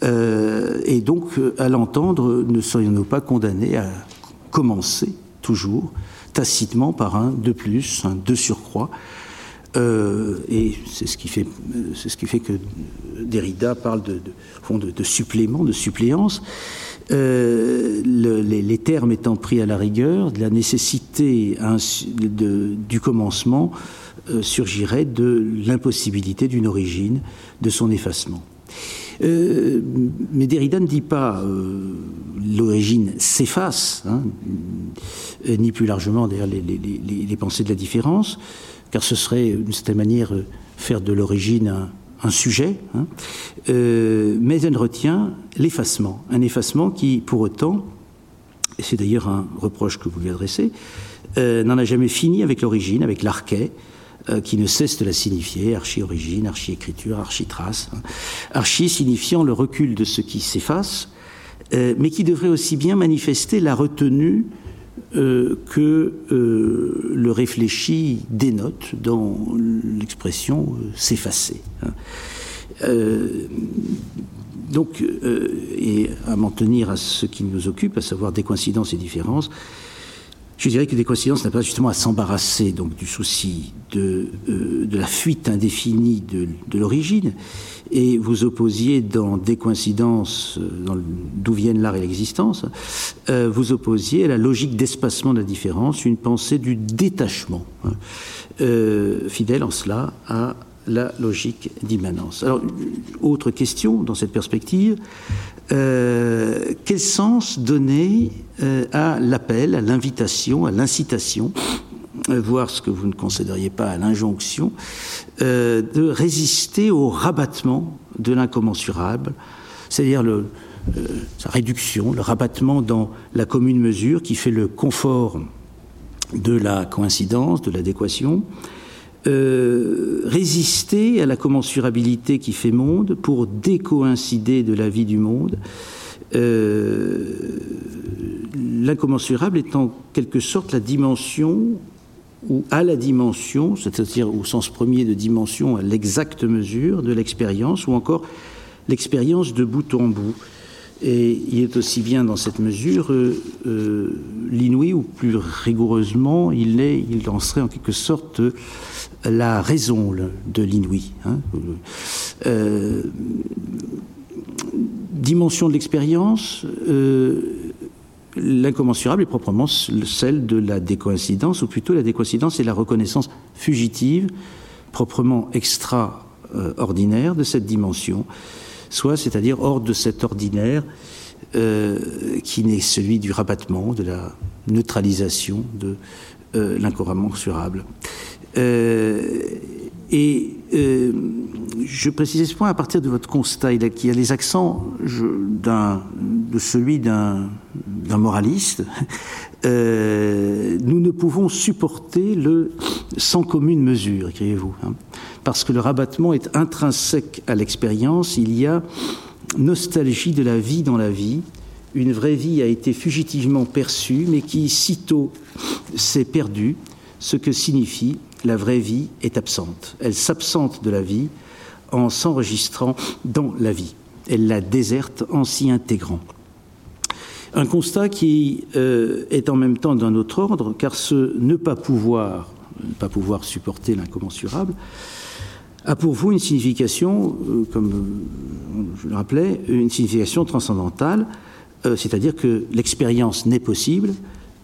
Speaker 4: et donc, à l'entendre, ne serions-nous pas condamnés à commencer toujours tacitement par un de plus, un de surcroît, euh, et c'est ce qui fait, c'est ce qui fait que Derrida parle de, de, de, supplément, de suppléance. Euh, les, termes étant pris à la rigueur, la nécessité du commencement euh, surgirait de l'impossibilité d'une origine, de son effacement. mais Derrida ne dit pas l'origine s'efface, hein, ni plus largement d'ailleurs les, pensées de la différence car ce serait d'une certaine manière faire de l'origine un, sujet, hein. euh, mais elle retient l'effacement, un effacement qui, pour autant, et c'est d'ailleurs un reproche que vous lui adressez, euh, n'en a jamais fini avec l'origine, avec l'arché, euh, qui ne cesse de la signifier, archi-origine, archi-écriture, archi-trace, hein. archi signifiant le recul de ce qui s'efface, mais qui devrait aussi bien manifester la retenue euh, que euh, le réfléchi dénote dans l'expression euh, s'effacer. Hein. donc, et à m'en tenir à ce qui nous occupe, à savoir des coïncidences et différences, Je dirais que des coïncidences n'a pas justement à s'embarrasser donc du souci de, euh, la fuite indéfinie de, l'origine, et vous opposiez dans des coïncidences, euh, d'où viennent l'art et l'existence, euh, vous opposiez à la logique d'espacement de la différence une pensée du détachement, hein, fidèle en cela à la logique d'immanence. Alors, autre question dans cette perspective, euh, quel sens donner euh, à l'appel, à l'invitation, à l'incitation, euh, voire ce que vous ne considériez pas à l'injonction, de résister au rabattement de l'incommensurable, c'est-à-dire sa réduction, le rabattement dans la commune mesure qui fait le confort de la coïncidence, de l'adéquation, euh, résister à la commensurabilité qui fait monde pour décoïncider de la vie du monde. Euh, L'incommensurable est en quelque sorte la dimension ou à la dimension, c'est-à-dire au sens premier de dimension, à l'exacte mesure de l'expérience, ou encore l'expérience de bout en bout. Et il est aussi bien dans cette mesure euh, euh, l'inouï, ou plus rigoureusement, il, est, il en serait en quelque sorte la raison de l'inouï. Hein. Euh, dimension de l'expérience, euh, l'incommensurable est proprement celle de la décoïncidence, ou plutôt la décoïncidence est la reconnaissance fugitive, proprement extraordinaire de cette dimension, soit, c'est-à-dire hors de cet ordinaire euh, qui n'est celui du rabattement, de la neutralisation de euh, l'incommensurable. Euh, et euh, je précise ce point à partir de votre constat, il y a, les accents de celui d'un moraliste. Nous ne pouvons supporter le sans commune mesure, écrivez-vous, hein, parce que le rabattement est intrinsèque à l'expérience. Il y a nostalgie de la vie dans la vie. Une vraie vie a été fugitivement perçue, mais qui sitôt s'est perdue, ce que signifie la vraie vie est absente. Elle s'absente de la vie en s'enregistrant dans la vie. Elle la déserte en s'y intégrant. Un constat qui euh, est en même temps d'un autre ordre, car ce ne pas pouvoir, ne pas pouvoir supporter l'incommensurable, a pour vous une signification, euh, comme euh, je le rappelais, une signification transcendantale, euh, c'est-à-dire que l'expérience n'est possible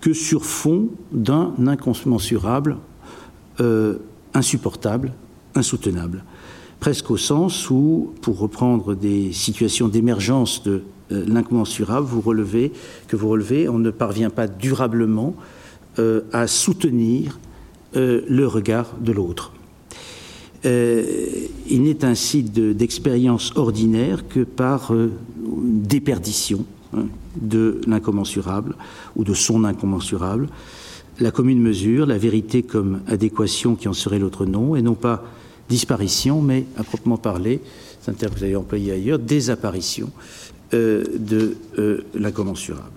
Speaker 4: que sur fond d'un incommensurable insupportable, insoutenable. Presque au sens où, pour reprendre des situations d'émergence de l'incommensurable, vous relevez, que vous relevez, on ne parvient pas durablement à soutenir le regard de l'autre. Euh, il n'est ainsi d'expérience ordinaire que par euh, déperdition hein, de l'incommensurable ou de son incommensurable, la commune mesure, la vérité comme adéquation qui en serait l'autre nom, et non pas disparition, mais à proprement parler, c'est un terme que vous avez employé ailleurs, désapparition euh, de euh, l'incommensurable.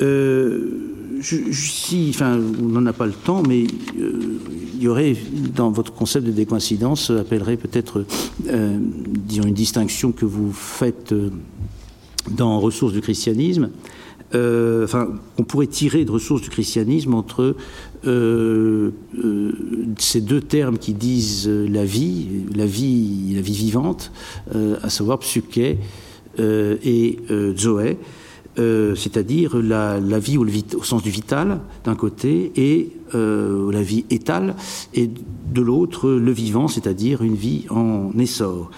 Speaker 4: Euh, je, je, si, enfin, on n'en a pas le temps, mais euh, il y aurait, dans votre concept de décoïncidence, appellerait peut-être, euh, une distinction que vous faites euh, dans Ressources du christianisme, euh, enfin, on pourrait tirer de ressources du christianisme entre euh, euh, ces deux termes qui disent la vie, la vie, la vie vivante, euh, à savoir psyché euh, et zoé, c'est-à-dire la, vie au, sens du vital d'un côté et la vie étale, et de l'autre le vivant, c'est-à-dire une vie en essor.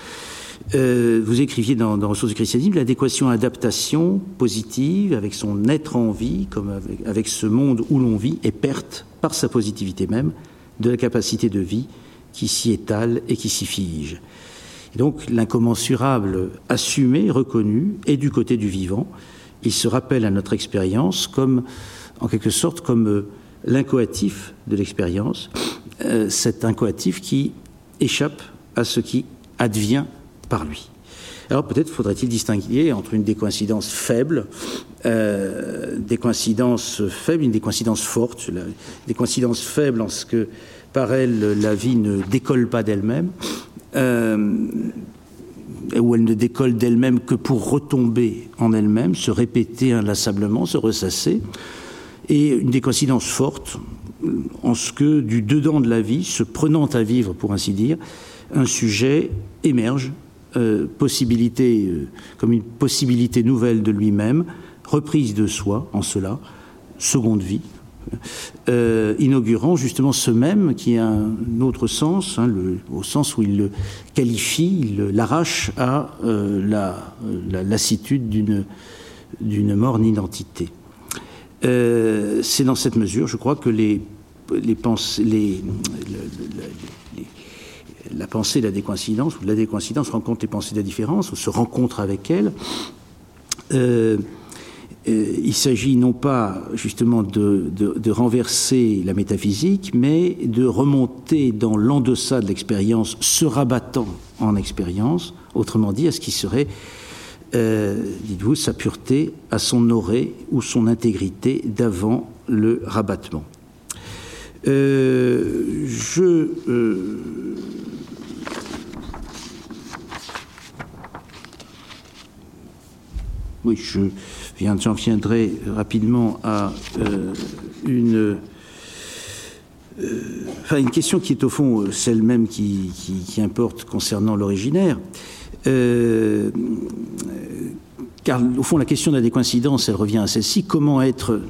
Speaker 4: Euh, vous écriviez dans, dans Ressources du christianisme l'adéquation adaptation positive avec son être en vie, comme avec, avec ce monde où l'on vit, est perte par sa positivité même de la capacité de vie qui s'y étale et qui s'y fige. Et donc l'incommensurable assumé, reconnu, est du côté du vivant. Il se rappelle à notre expérience comme, en quelque sorte, comme euh, l'incoatif de l'expérience, euh, cet incoatif qui échappe à ce qui advient par lui. Alors peut-être faudrait-il distinguer entre une décoïncidence faible, euh, des coïncidences faibles, une décoïncidence forte. La, des coïncidences faibles en ce que par elle la vie ne décolle pas d'elle-même, euh, où elle ne décolle d'elle-même que pour retomber en elle-même, se répéter inlassablement, se ressasser. et une décoïncidence forte en ce que du dedans de la vie, se prenant à vivre pour ainsi dire, un sujet émerge, euh, possibilité, euh, comme une possibilité nouvelle de lui-même, reprise de soi en cela, seconde vie, euh, inaugurant justement ce même qui a un autre sens, hein, au sens où il le qualifie, il l'arrache à la, la, lassitude d'une, morne identité. c'est dans cette mesure, je crois, que la pensée de la décoïncidence, ou la décoïncidence rencontre les pensées de la différence, ou se rencontre avec elles. Euh, euh, il s'agit non pas justement de, renverser la métaphysique, mais de remonter dans l'en-deçà de l'expérience, se rabattant en expérience, autrement dit à ce qui serait, euh, dites-vous, sa pureté, à son orée ou son intégrité d'avant le rabattement. je Oui, je j'en viendrai rapidement à euh, une, euh, enfin, une question qui est au fond celle même qui, importe concernant l'originaire. Euh, car au fond, la question de la décoïncidence, elle revient à celle-ci comment être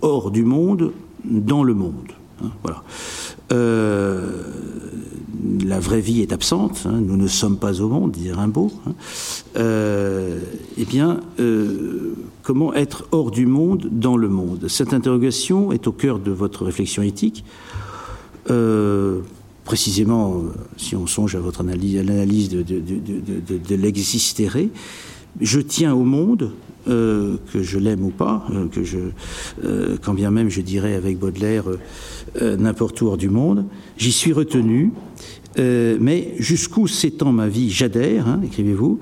Speaker 4: hors du monde, dans le monde hein, Voilà la vraie vie est absente, hein, nous ne sommes pas au monde, dit Rimbaud, hein, euh, eh bien, euh, comment être hors du monde, dans le monde? Cette interrogation est au cœur de votre réflexion éthique. Euh, précisément, si on songe à votre analyse, l'analyse de, de, je tiens au monde, euh, que je l'aime ou pas, euh, que euh, quand bien même je dirais avec Baudelaire n'importe où hors du monde, j'y suis retenu. mais jusqu'où s'étend ma vie J'adhère, hein, écrivez-vous.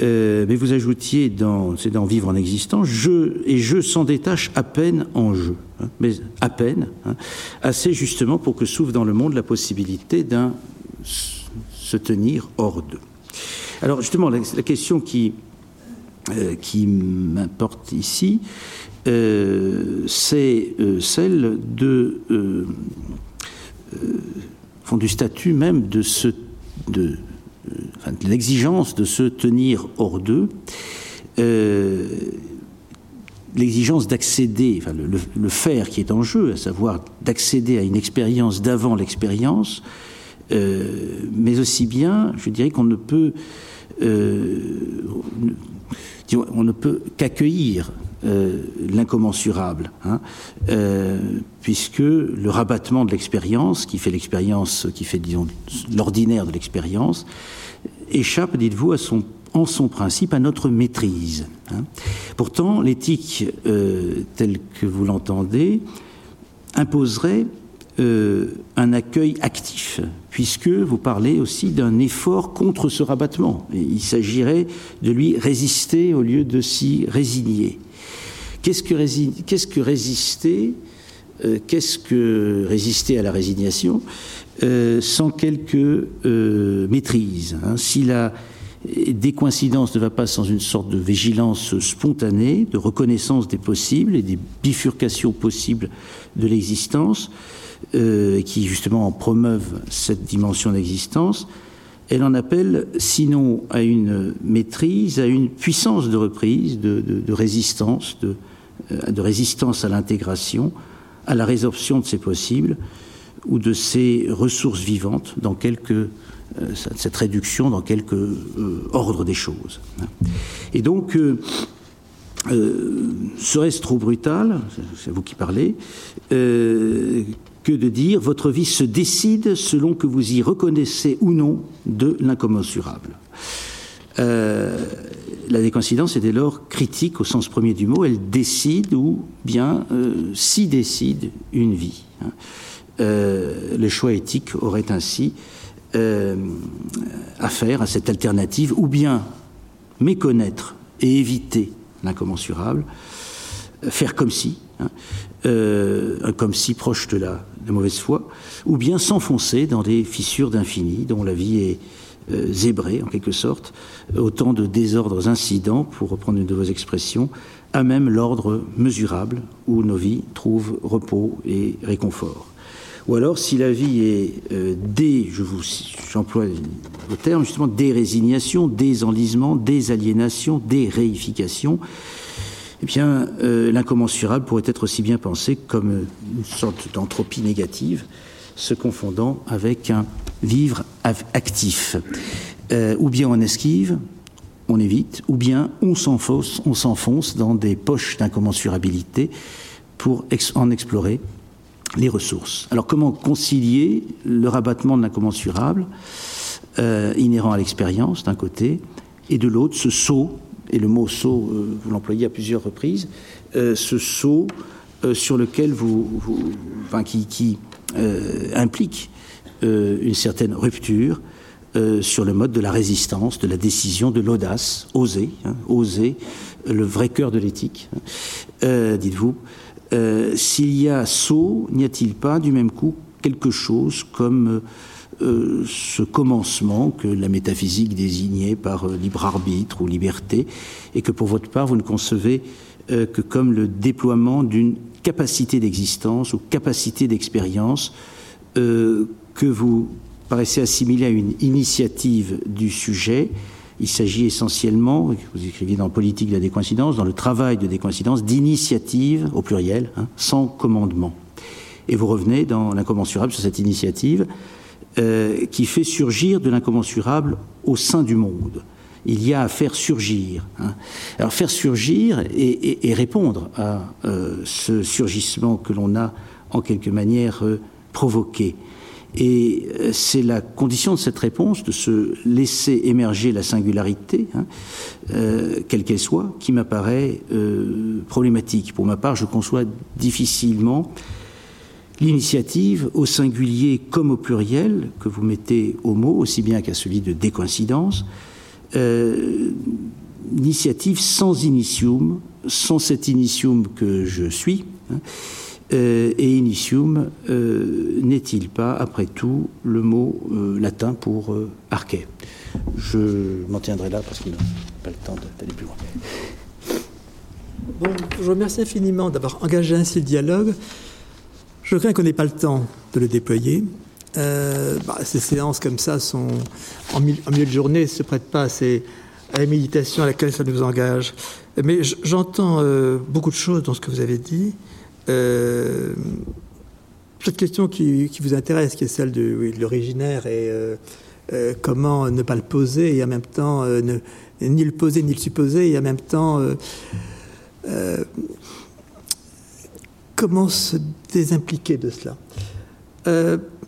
Speaker 4: mais vous ajoutiez dans, c'est dans Vivre en existence, je et je s'en détache à peine en jeu, hein, mais à peine, hein, assez justement pour que s'ouvre dans le monde la possibilité d'un se tenir hors d'eux. Alors justement, la question qui euh, qui m'importe ici, euh, c'est euh, celle de, du statut même de, ce, de, l'exigence de se tenir hors d'eux, l'exigence d'accéder, le, faire qui est en jeu, à savoir d'accéder à une expérience d'avant l'expérience, mais aussi bien, je dirais qu'on ne peut on ne peut qu'accueillir euh, l'incommensurable, hein, euh, puisque le rabattement de l'expérience, qui fait l'expérience, qui fait, disons, l'ordinaire de l'expérience, échappe, dites-vous, en son principe à notre maîtrise. Hein. Pourtant, l'éthique euh, telle que vous l'entendez imposerait euh, un accueil actif, puisque vous parlez aussi d'un effort contre ce rabattement. il s'agirait de lui résister au lieu de s'y résigner. Qu'est-ce que, résister Qu'est-ce que résister à la résignation euh, sans quelque euh, maîtrise hein? Si la décoïncidence ne va pas sans une sorte de vigilance spontanée, de reconnaissance des possibles et des bifurcations possibles de l'existence, euh, qui justement promeuvent cette dimension d'existence, elle en appelle sinon à une maîtrise, à une puissance de reprise, de, résistance, de, euh, de, résistance à l'intégration, à la résorption de ces possibles ou de ces ressources vivantes dans quelque euh, cette réduction dans quelque ordre des choses. Et donc, serait-ce trop brutal, c'est vous qui parlez, que de dire votre vie se décide selon que vous y reconnaissez ou non de l'incommensurable. Euh, la décoïncidence est dès lors critique au sens premier du mot, elle décide ou bien euh, si décide une vie. Hein. Euh, le choix éthique aurait ainsi affaire à cette alternative, ou bien méconnaître et éviter l'incommensurable, faire comme si, hein, comme si proche de la, mauvaise foi, ou bien s'enfoncer dans des fissures d'infini dont la vie est euh, zébrée en quelque sorte, autant de désordres incidents, pour reprendre une de vos expressions, à même l'ordre mesurable où nos vies trouvent repos et réconfort. Ou alors, si la vie est euh, des, je vous, j'emploie le terme justement, des résignations, des enlisements, des aliénations, des réifications, eh bien, euh, l'incommensurable pourrait être aussi bien pensé comme une sorte d'entropie négative, se confondant avec un vivre actif. Euh, ou bien on esquive, on évite, ou bien on s'enfonce, on s'enfonce dans des poches d'incommensurabilité pour en explorer les ressources. Alors comment concilier le rabattement de l'incommensurable euh, inhérent à l'expérience d'un côté, et de l'autre ce saut, et le mot saut, euh, vous l'employez à plusieurs reprises, euh, ce saut sur lequel vous, qui, implique une certaine rupture sur le mode de la résistance, de la décision, de l'audace, oser, hein, oser, le vrai cœur de l'éthique, hein, dites-vous, euh, s'il y a saut, n'y a-t-il pas du même coup quelque chose comme euh, ce commencement que la métaphysique désignait par euh, libre arbitre ou liberté, et que pour votre part vous ne concevez que comme le déploiement d'une capacité d'existence ou capacité d'expérience que vous paraissez assimiler à une initiative du sujet il s'agit essentiellement, vous écriviez dans Politique de la décoïncidence, dans le travail de décoïncidence, d'initiative, au pluriel, hein, sans commandement. Et vous revenez dans l'incommensurable sur cette initiative euh, qui fait surgir de l'incommensurable au sein du monde. Il y a à faire surgir. Hein. Alors faire surgir et, répondre à euh, ce surgissement que l'on a en quelque manière euh, provoqué. Et c'est la condition de cette réponse, de se laisser émerger la singularité, hein, quelle qu'elle soit, qui m'apparaît problématique. Pour ma part, je conçois difficilement l'initiative au singulier comme au pluriel que vous mettez au mot, aussi bien qu'à celui de décoïncidence, l'initiative sans initium, sans cet initium que je suis. Hein, euh, et initium euh, n'est-il pas, après tout, le mot euh, latin pour arché Je m'en tiendrai là parce qu'il n'a pas le temps d'aller plus loin.
Speaker 3: Bon, je vous remercie infiniment d'avoir engagé ainsi le dialogue. Je crains qu'on n'ait pas le temps de le déployer. Bah, ces séances comme ça sont en, milieu de journée, se prêtent pas à, la méditation à laquelle ça nous engage. Mais j'entends beaucoup de choses dans ce que vous avez dit. Euh, cette question qui, vous intéresse, qui est celle de, l'originaire et euh, euh, comment ne pas le poser et en même temps ne, ni le poser ni le supposer et en même temps comment se désimpliquer de cela.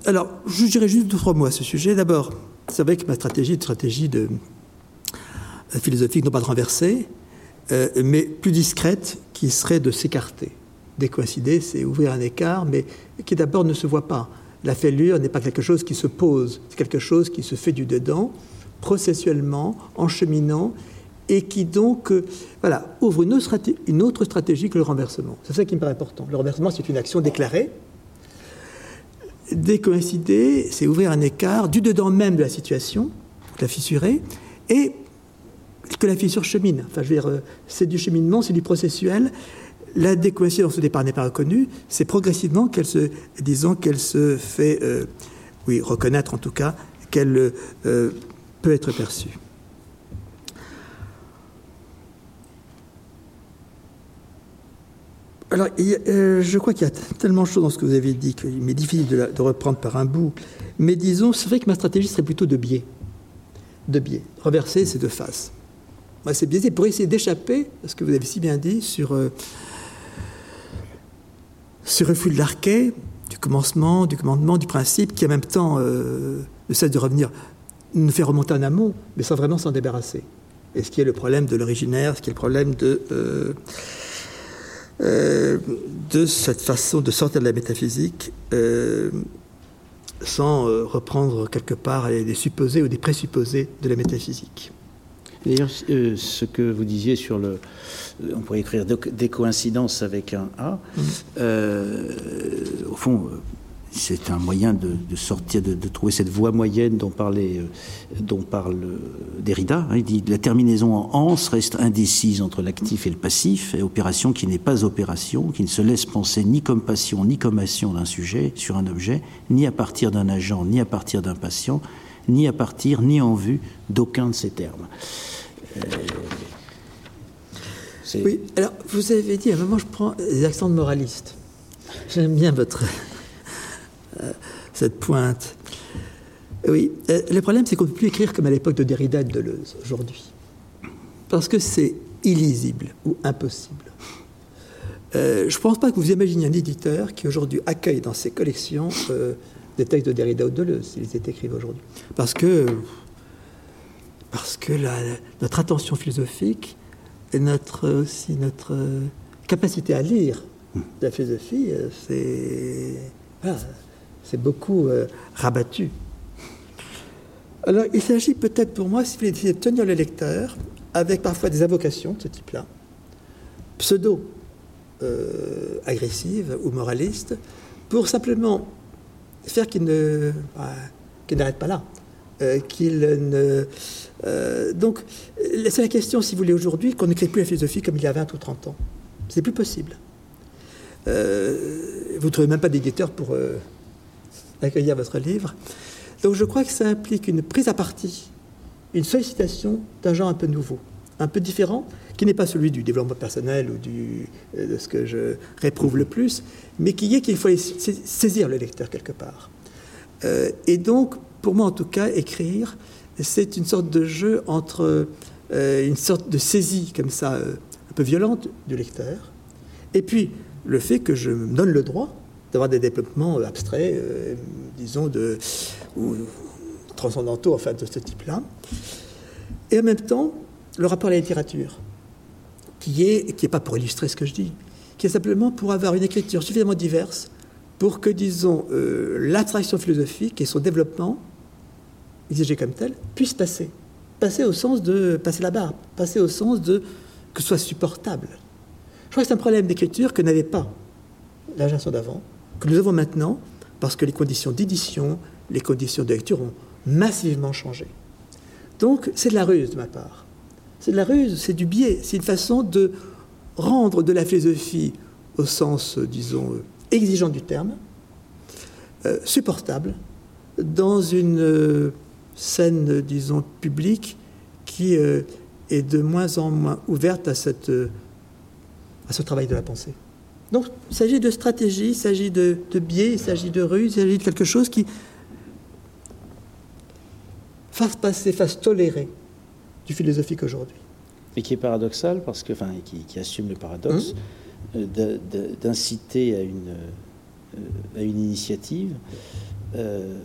Speaker 3: alors, je dirais juste deux trois mots à ce sujet. D'abord, c'est vrai que ma stratégie est une stratégie de philosophique, non pas de renverser, mais plus discrète, qui serait de s'écarter décoïncider, c'est ouvrir un écart, mais qui d'abord ne se voit pas. La fêlure n'est pas quelque chose qui se pose, c'est quelque chose qui se fait du dedans, processuellement, en cheminant, et qui donc euh, voilà, ouvre une autre, stratégie que le renversement. C'est ça qui me paraît important. Le renversement, c'est une action déclarée. Décoïncider, c'est ouvrir un écart du dedans même de la situation, la fissurer, et que la fissure chemine. Enfin, je veux dire, euh, c'est du cheminement, c'est du processuel, la décoïncidence au départ n'est pas reconnue, c'est progressivement qu'elle se, disons qu'elle se fait, euh, oui, reconnaître en tout cas, qu'elle peut être perçue. Alors, euh, je crois qu'il y a tellement de choses dans ce que vous avez dit qu'il m'est difficile de, reprendre par un bout. Mais disons, c'est vrai que ma stratégie serait plutôt de biais. De biais. Reverser, c'est de face. Moi, c'est biaisé pour essayer d'échapper à ce que vous avez si bien dit sur ce refus de l'arquet, du commencement, du commandement, du principe, qui en même temps euh, ne cesse de revenir, nous fait remonter en amont, mais sans vraiment s'en débarrasser. Et ce qui est le problème de l'originaire, ce qui est le problème de, euh, euh, de cette façon de sortir de la métaphysique sans reprendre quelque part des supposés ou des présupposés de la métaphysique.
Speaker 4: D'ailleurs, ce que vous disiez sur le, euh, on pourrait écrire des coïncidences avec un A. Mm. Euh, au fond, c'est un moyen de, sortir, de, trouver cette voie moyenne dont, euh, parle euh, Derrida. Hein. Il dit la terminaison en anse reste indécise entre l'actif et le passif, et opération qui n'est pas opération, qui ne se laisse penser ni comme passion ni comme action d'un sujet sur un objet, ni à partir d'un agent, ni à partir d'un patient, ni à partir ni en vue d'aucun de ces termes. Euh,
Speaker 3: oui, alors vous avez dit à un moment, je prends les accents de moraliste. J'aime bien votre cette pointe. Oui, euh, le problème, c'est qu'on ne peut plus écrire comme à l'époque de Derrida et de Deleuze aujourd'hui. Parce que c'est illisible ou impossible. Euh, je ne pense pas que vous imaginiez un éditeur qui aujourd'hui accueille dans ses collections des textes de Derrida ou de Deleuze, s'ils étaient écrits aujourd'hui. Parce que, parce que notre attention philosophique et notre, aussi notre capacité à lire la philosophie, c'est c'est beaucoup euh, rabattu. Alors, il s'agit peut-être pour moi, si vous voulez, de tenir le lecteur avec parfois des invocations de ce type-là, pseudo-agressives euh, ou moralistes, pour simplement faire qu'il ne, bah, n'arrête pas là. Euh, qu'il ne. donc, c'est la question, si vous voulez, aujourd'hui, qu'on n'écrit plus la philosophie comme il y a 20 ou 30 ans. C'est plus possible. vous ne trouvez même pas d'éditeur pour accueillir votre livre. Donc je crois que ça implique une prise à partie, une sollicitation d'un genre un peu nouveau, un peu différent, qui n'est pas celui du développement personnel ou euh, de ce que je réprouve le plus, mais qui est qu'il faut saisir le lecteur quelque part. Euh, et donc, pour moi en tout cas, écrire, c'est une sorte de jeu entre euh, une sorte de saisie comme ça, un peu violente du lecteur, et puis le fait que je me donne le droit d'avoir des développements abstraits, euh, disons, de, ou transcendantaux, enfin, de ce type-là. Et en même temps, le rapport à la littérature, qui est, qui n'est pas pour illustrer ce que je dis, qui est simplement pour avoir une écriture suffisamment diverse pour que, disons, euh, l'abstraction philosophique et son développement, exigé comme tel, puisse passer. Passer au sens de passer la barre, passer au sens de que ce soit supportable. Je crois que c'est un problème d'écriture que n'avait pas la d'avant, que nous avons maintenant parce que les conditions d'édition, les conditions de lecture ont massivement changé. Donc c'est de la ruse de ma part. C'est de la ruse, c'est du biais, c'est une façon de rendre de la philosophie au sens, disons, exigeant du terme, euh, supportable dans une euh, scène, disons, publique qui euh, est de moins en moins ouverte à, cette, à ce travail de la pensée. Donc il s'agit de stratégie, il s'agit de, biais, il s'agit de ruse, il s'agit de quelque chose qui fasse passer, fasse tolérer du philosophique aujourd'hui.
Speaker 4: Et qui est paradoxal, parce que, enfin, qui, assume le paradoxe, hum. euh, d'inciter à une, euh, à une initiative, euh,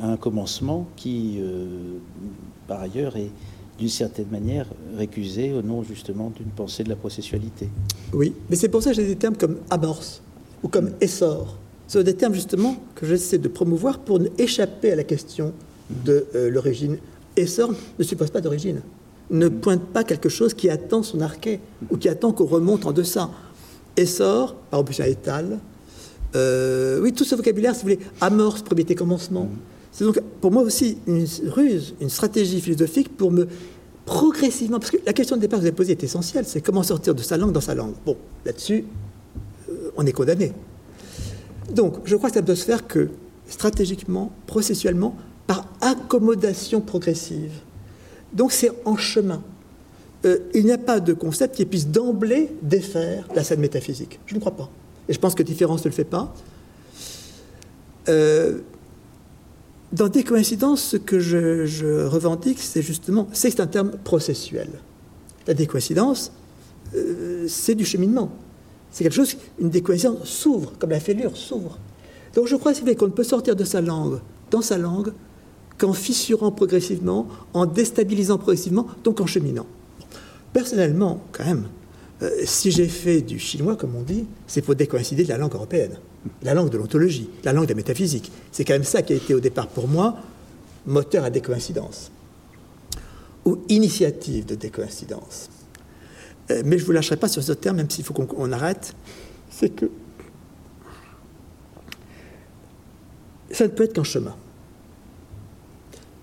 Speaker 4: à un commencement qui, par ailleurs, est d'une certaine manière récusé au nom justement d'une pensée de la processualité.
Speaker 3: Oui, mais c'est pour ça que j'ai des termes comme amorce ou comme essor. Ce sont des termes justement que j'essaie de promouvoir pour échapper à la question de euh, l'origine. Essor ne suppose pas d'origine, ne pointe pas quelque chose qui attend son archet ou qui attend qu'on remonte en deçà. Essor, par opposition à étal, euh, oui, tout ce vocabulaire, si vous voulez, amorce, probité, commencement. C'est donc pour moi aussi une ruse, une stratégie philosophique pour me progressivement, parce que la question de départ que vous avez posée est essentielle, c'est comment sortir de sa langue dans sa langue. Bon, là-dessus, euh, on est condamné. Donc, je crois que ça doit se faire que stratégiquement, processuellement, par accommodation progressive. Donc, c'est en chemin. Euh, il n'y a pas de concept qui puisse d'emblée défaire la scène métaphysique. Je ne crois pas. Et je pense que différence ne le fait pas. Euh, dans des coïncidences, ce que je, revendique, c'est justement, c'est un terme processuel. La décoïncidence, euh, c'est du cheminement. C'est quelque chose, une décoïncidence s'ouvre, comme la fêlure s'ouvre. Donc je crois, qu'on ne peut sortir de sa langue, dans sa langue, qu'en fissurant progressivement, en déstabilisant progressivement, donc en cheminant. Personnellement, quand même, euh, si j'ai fait du chinois, comme on dit, c'est pour décoïncider de la langue européenne la langue de l'ontologie, la langue de la métaphysique. C'est quand même ça qui a été au départ pour moi moteur à décoïncidence ou initiative de décoïncidence. Euh, mais je ne vous lâcherai pas sur ce terme, même s'il faut qu'on arrête. C'est que ça ne peut être qu'un chemin.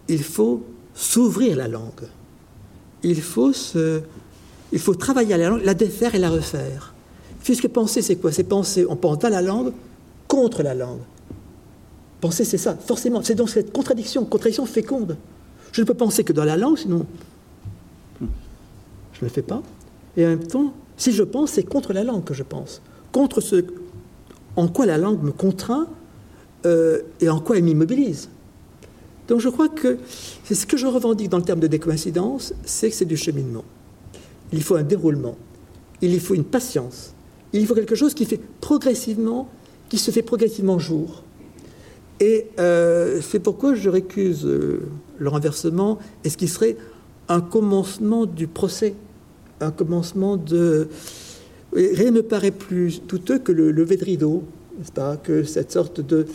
Speaker 3: Il faut s'ouvrir la langue. Il faut, se, il faut travailler à la langue, la défaire et la refaire. Puisque penser, c'est quoi? C'est penser, on pense dans la langue contre la langue. Penser, c'est ça, forcément. C'est donc cette contradiction, contradiction féconde. Je ne peux penser que dans la langue, sinon je ne le fais pas. Et en même temps, si je pense, c'est contre la langue que je pense. Contre ce en quoi la langue me contraint euh, et en quoi elle m'immobilise. Donc je crois que c'est ce que je revendique dans le terme de décoïncidence, c'est que c'est du cheminement. Il faut un déroulement, il faut une patience, il faut quelque chose qui fait progressivement, qui se fait progressivement jour. Et euh, c'est pourquoi je récuse euh, le renversement et ce qui serait un commencement du procès, un commencement de... Rien ne paraît plus douteux que le lever de rideau, n'est-ce pas Que cette sorte de...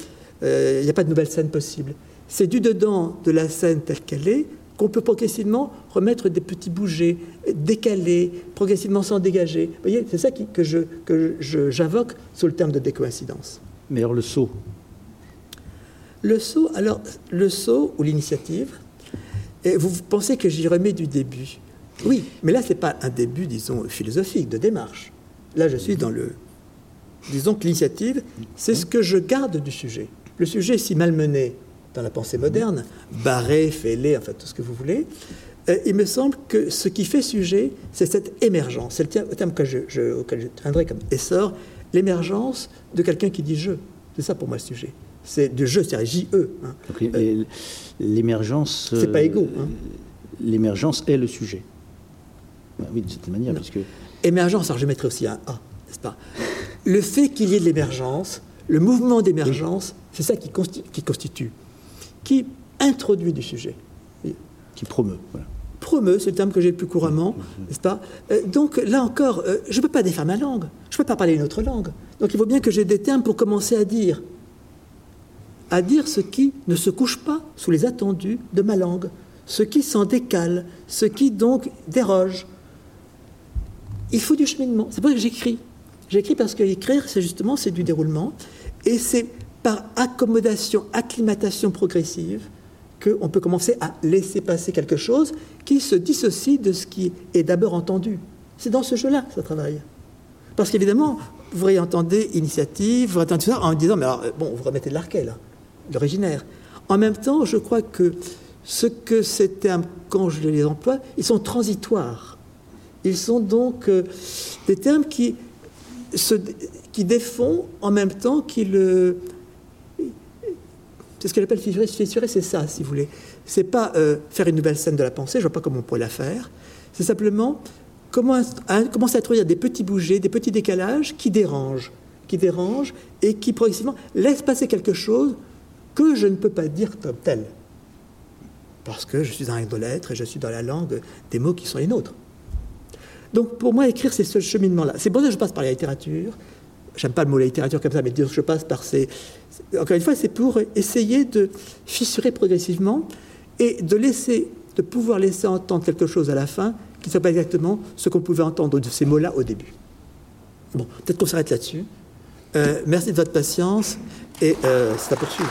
Speaker 3: Euh, il n'y a pas de nouvelle scène possible. C'est du dedans de la scène telle qu'elle est qu'on peut progressivement remettre des petits bougers, décaler, progressivement s'en dégager. Vous voyez, c'est ça que, je, que j'invoque sous le terme de décoïncidence.
Speaker 4: Mais alors le saut?
Speaker 3: Le saut, alors, le saut ou l'initiative, et vous pensez que j'y remets du début? Oui, mais là, ce n'est pas un début, disons, philosophique, de démarche. Là, je suis dans le... Disons que l'initiative, c'est ce que je garde du sujet. Le sujet si malmené dans la pensée moderne, barré, fêlé, enfin tout ce que vous voulez, euh, il me semble que ce qui fait sujet, c'est cette émergence. C'est le terme que je, auquel je tiendrai comme essor, l'émergence de quelqu'un qui dit je. C'est ça pour moi le sujet. C'est de je, c'est-à-dire J-E. Hein.
Speaker 4: Euh, l'émergence.
Speaker 3: C'est pas égaux. Hein.
Speaker 4: L'émergence est le sujet. Ben oui, de cette manière, puisque.
Speaker 3: Émergence, alors je mettrai aussi un A, n'est-ce pas? Le fait qu'il y ait de l'émergence, le mouvement d'émergence, c'est ça qui constitue qui introduit du sujet.
Speaker 4: Qui promeut. Voilà.
Speaker 3: Promeut, c'est le terme que j'ai le plus couramment, n'est-ce pas? Euh, Donc là encore, euh, je ne peux pas défaire ma langue, je ne peux pas parler une autre langue. Donc il faut bien que j'ai des termes pour commencer à dire. À dire ce qui ne se couche pas sous les attendus de ma langue, ce qui s'en décale, ce qui donc déroge. Il faut du cheminement. C'est pour ça que j'écris. J'écris parce que écrire, c'est justement c'est du déroulement. Et c'est par accommodation, acclimatation progressive, qu'on peut commencer à laisser passer quelque chose qui se dissocie de ce qui est d'abord entendu. C'est dans ce jeu-là que ça travaille. Parce qu'évidemment, vous réentendez initiative, vous entendez tout ça en disant, mais alors, bon, vous remettez de l'arquet, l'originaire. En même temps, je crois que ce que ces termes, quand je les emploie, ils sont transitoires. Ils sont donc euh, des termes qui, se, qui défont en même temps qu'ils le c'est ce qu'elle appelle fissurer. Fissurer, c'est ça, si vous voulez. C'est pas euh, faire une nouvelle scène de la pensée, je vois pas comment on pourrait la faire. C'est simplement comment, commencer à introduire des petits bougers, des petits décalages qui dérangent, qui dérangent et qui progressivement laissent passer quelque chose que je ne peux pas dire comme tel. Parce que je suis dans de lettres et je suis dans la langue des mots qui sont les nôtres. Donc pour moi, écrire, c'est ce cheminement-là. C'est pour ça que je passe par la littérature, j'aime pas le mot la littérature comme ça, mais je passe par ces. Encore une fois, c'est pour essayer de fissurer progressivement et de laisser, de pouvoir laisser entendre quelque chose à la fin qui ne soit pas exactement ce qu'on pouvait entendre de ces mots-là au début. Bon, peut-être qu'on s'arrête là-dessus. Euh, merci de votre patience et euh, c'est à poursuivre.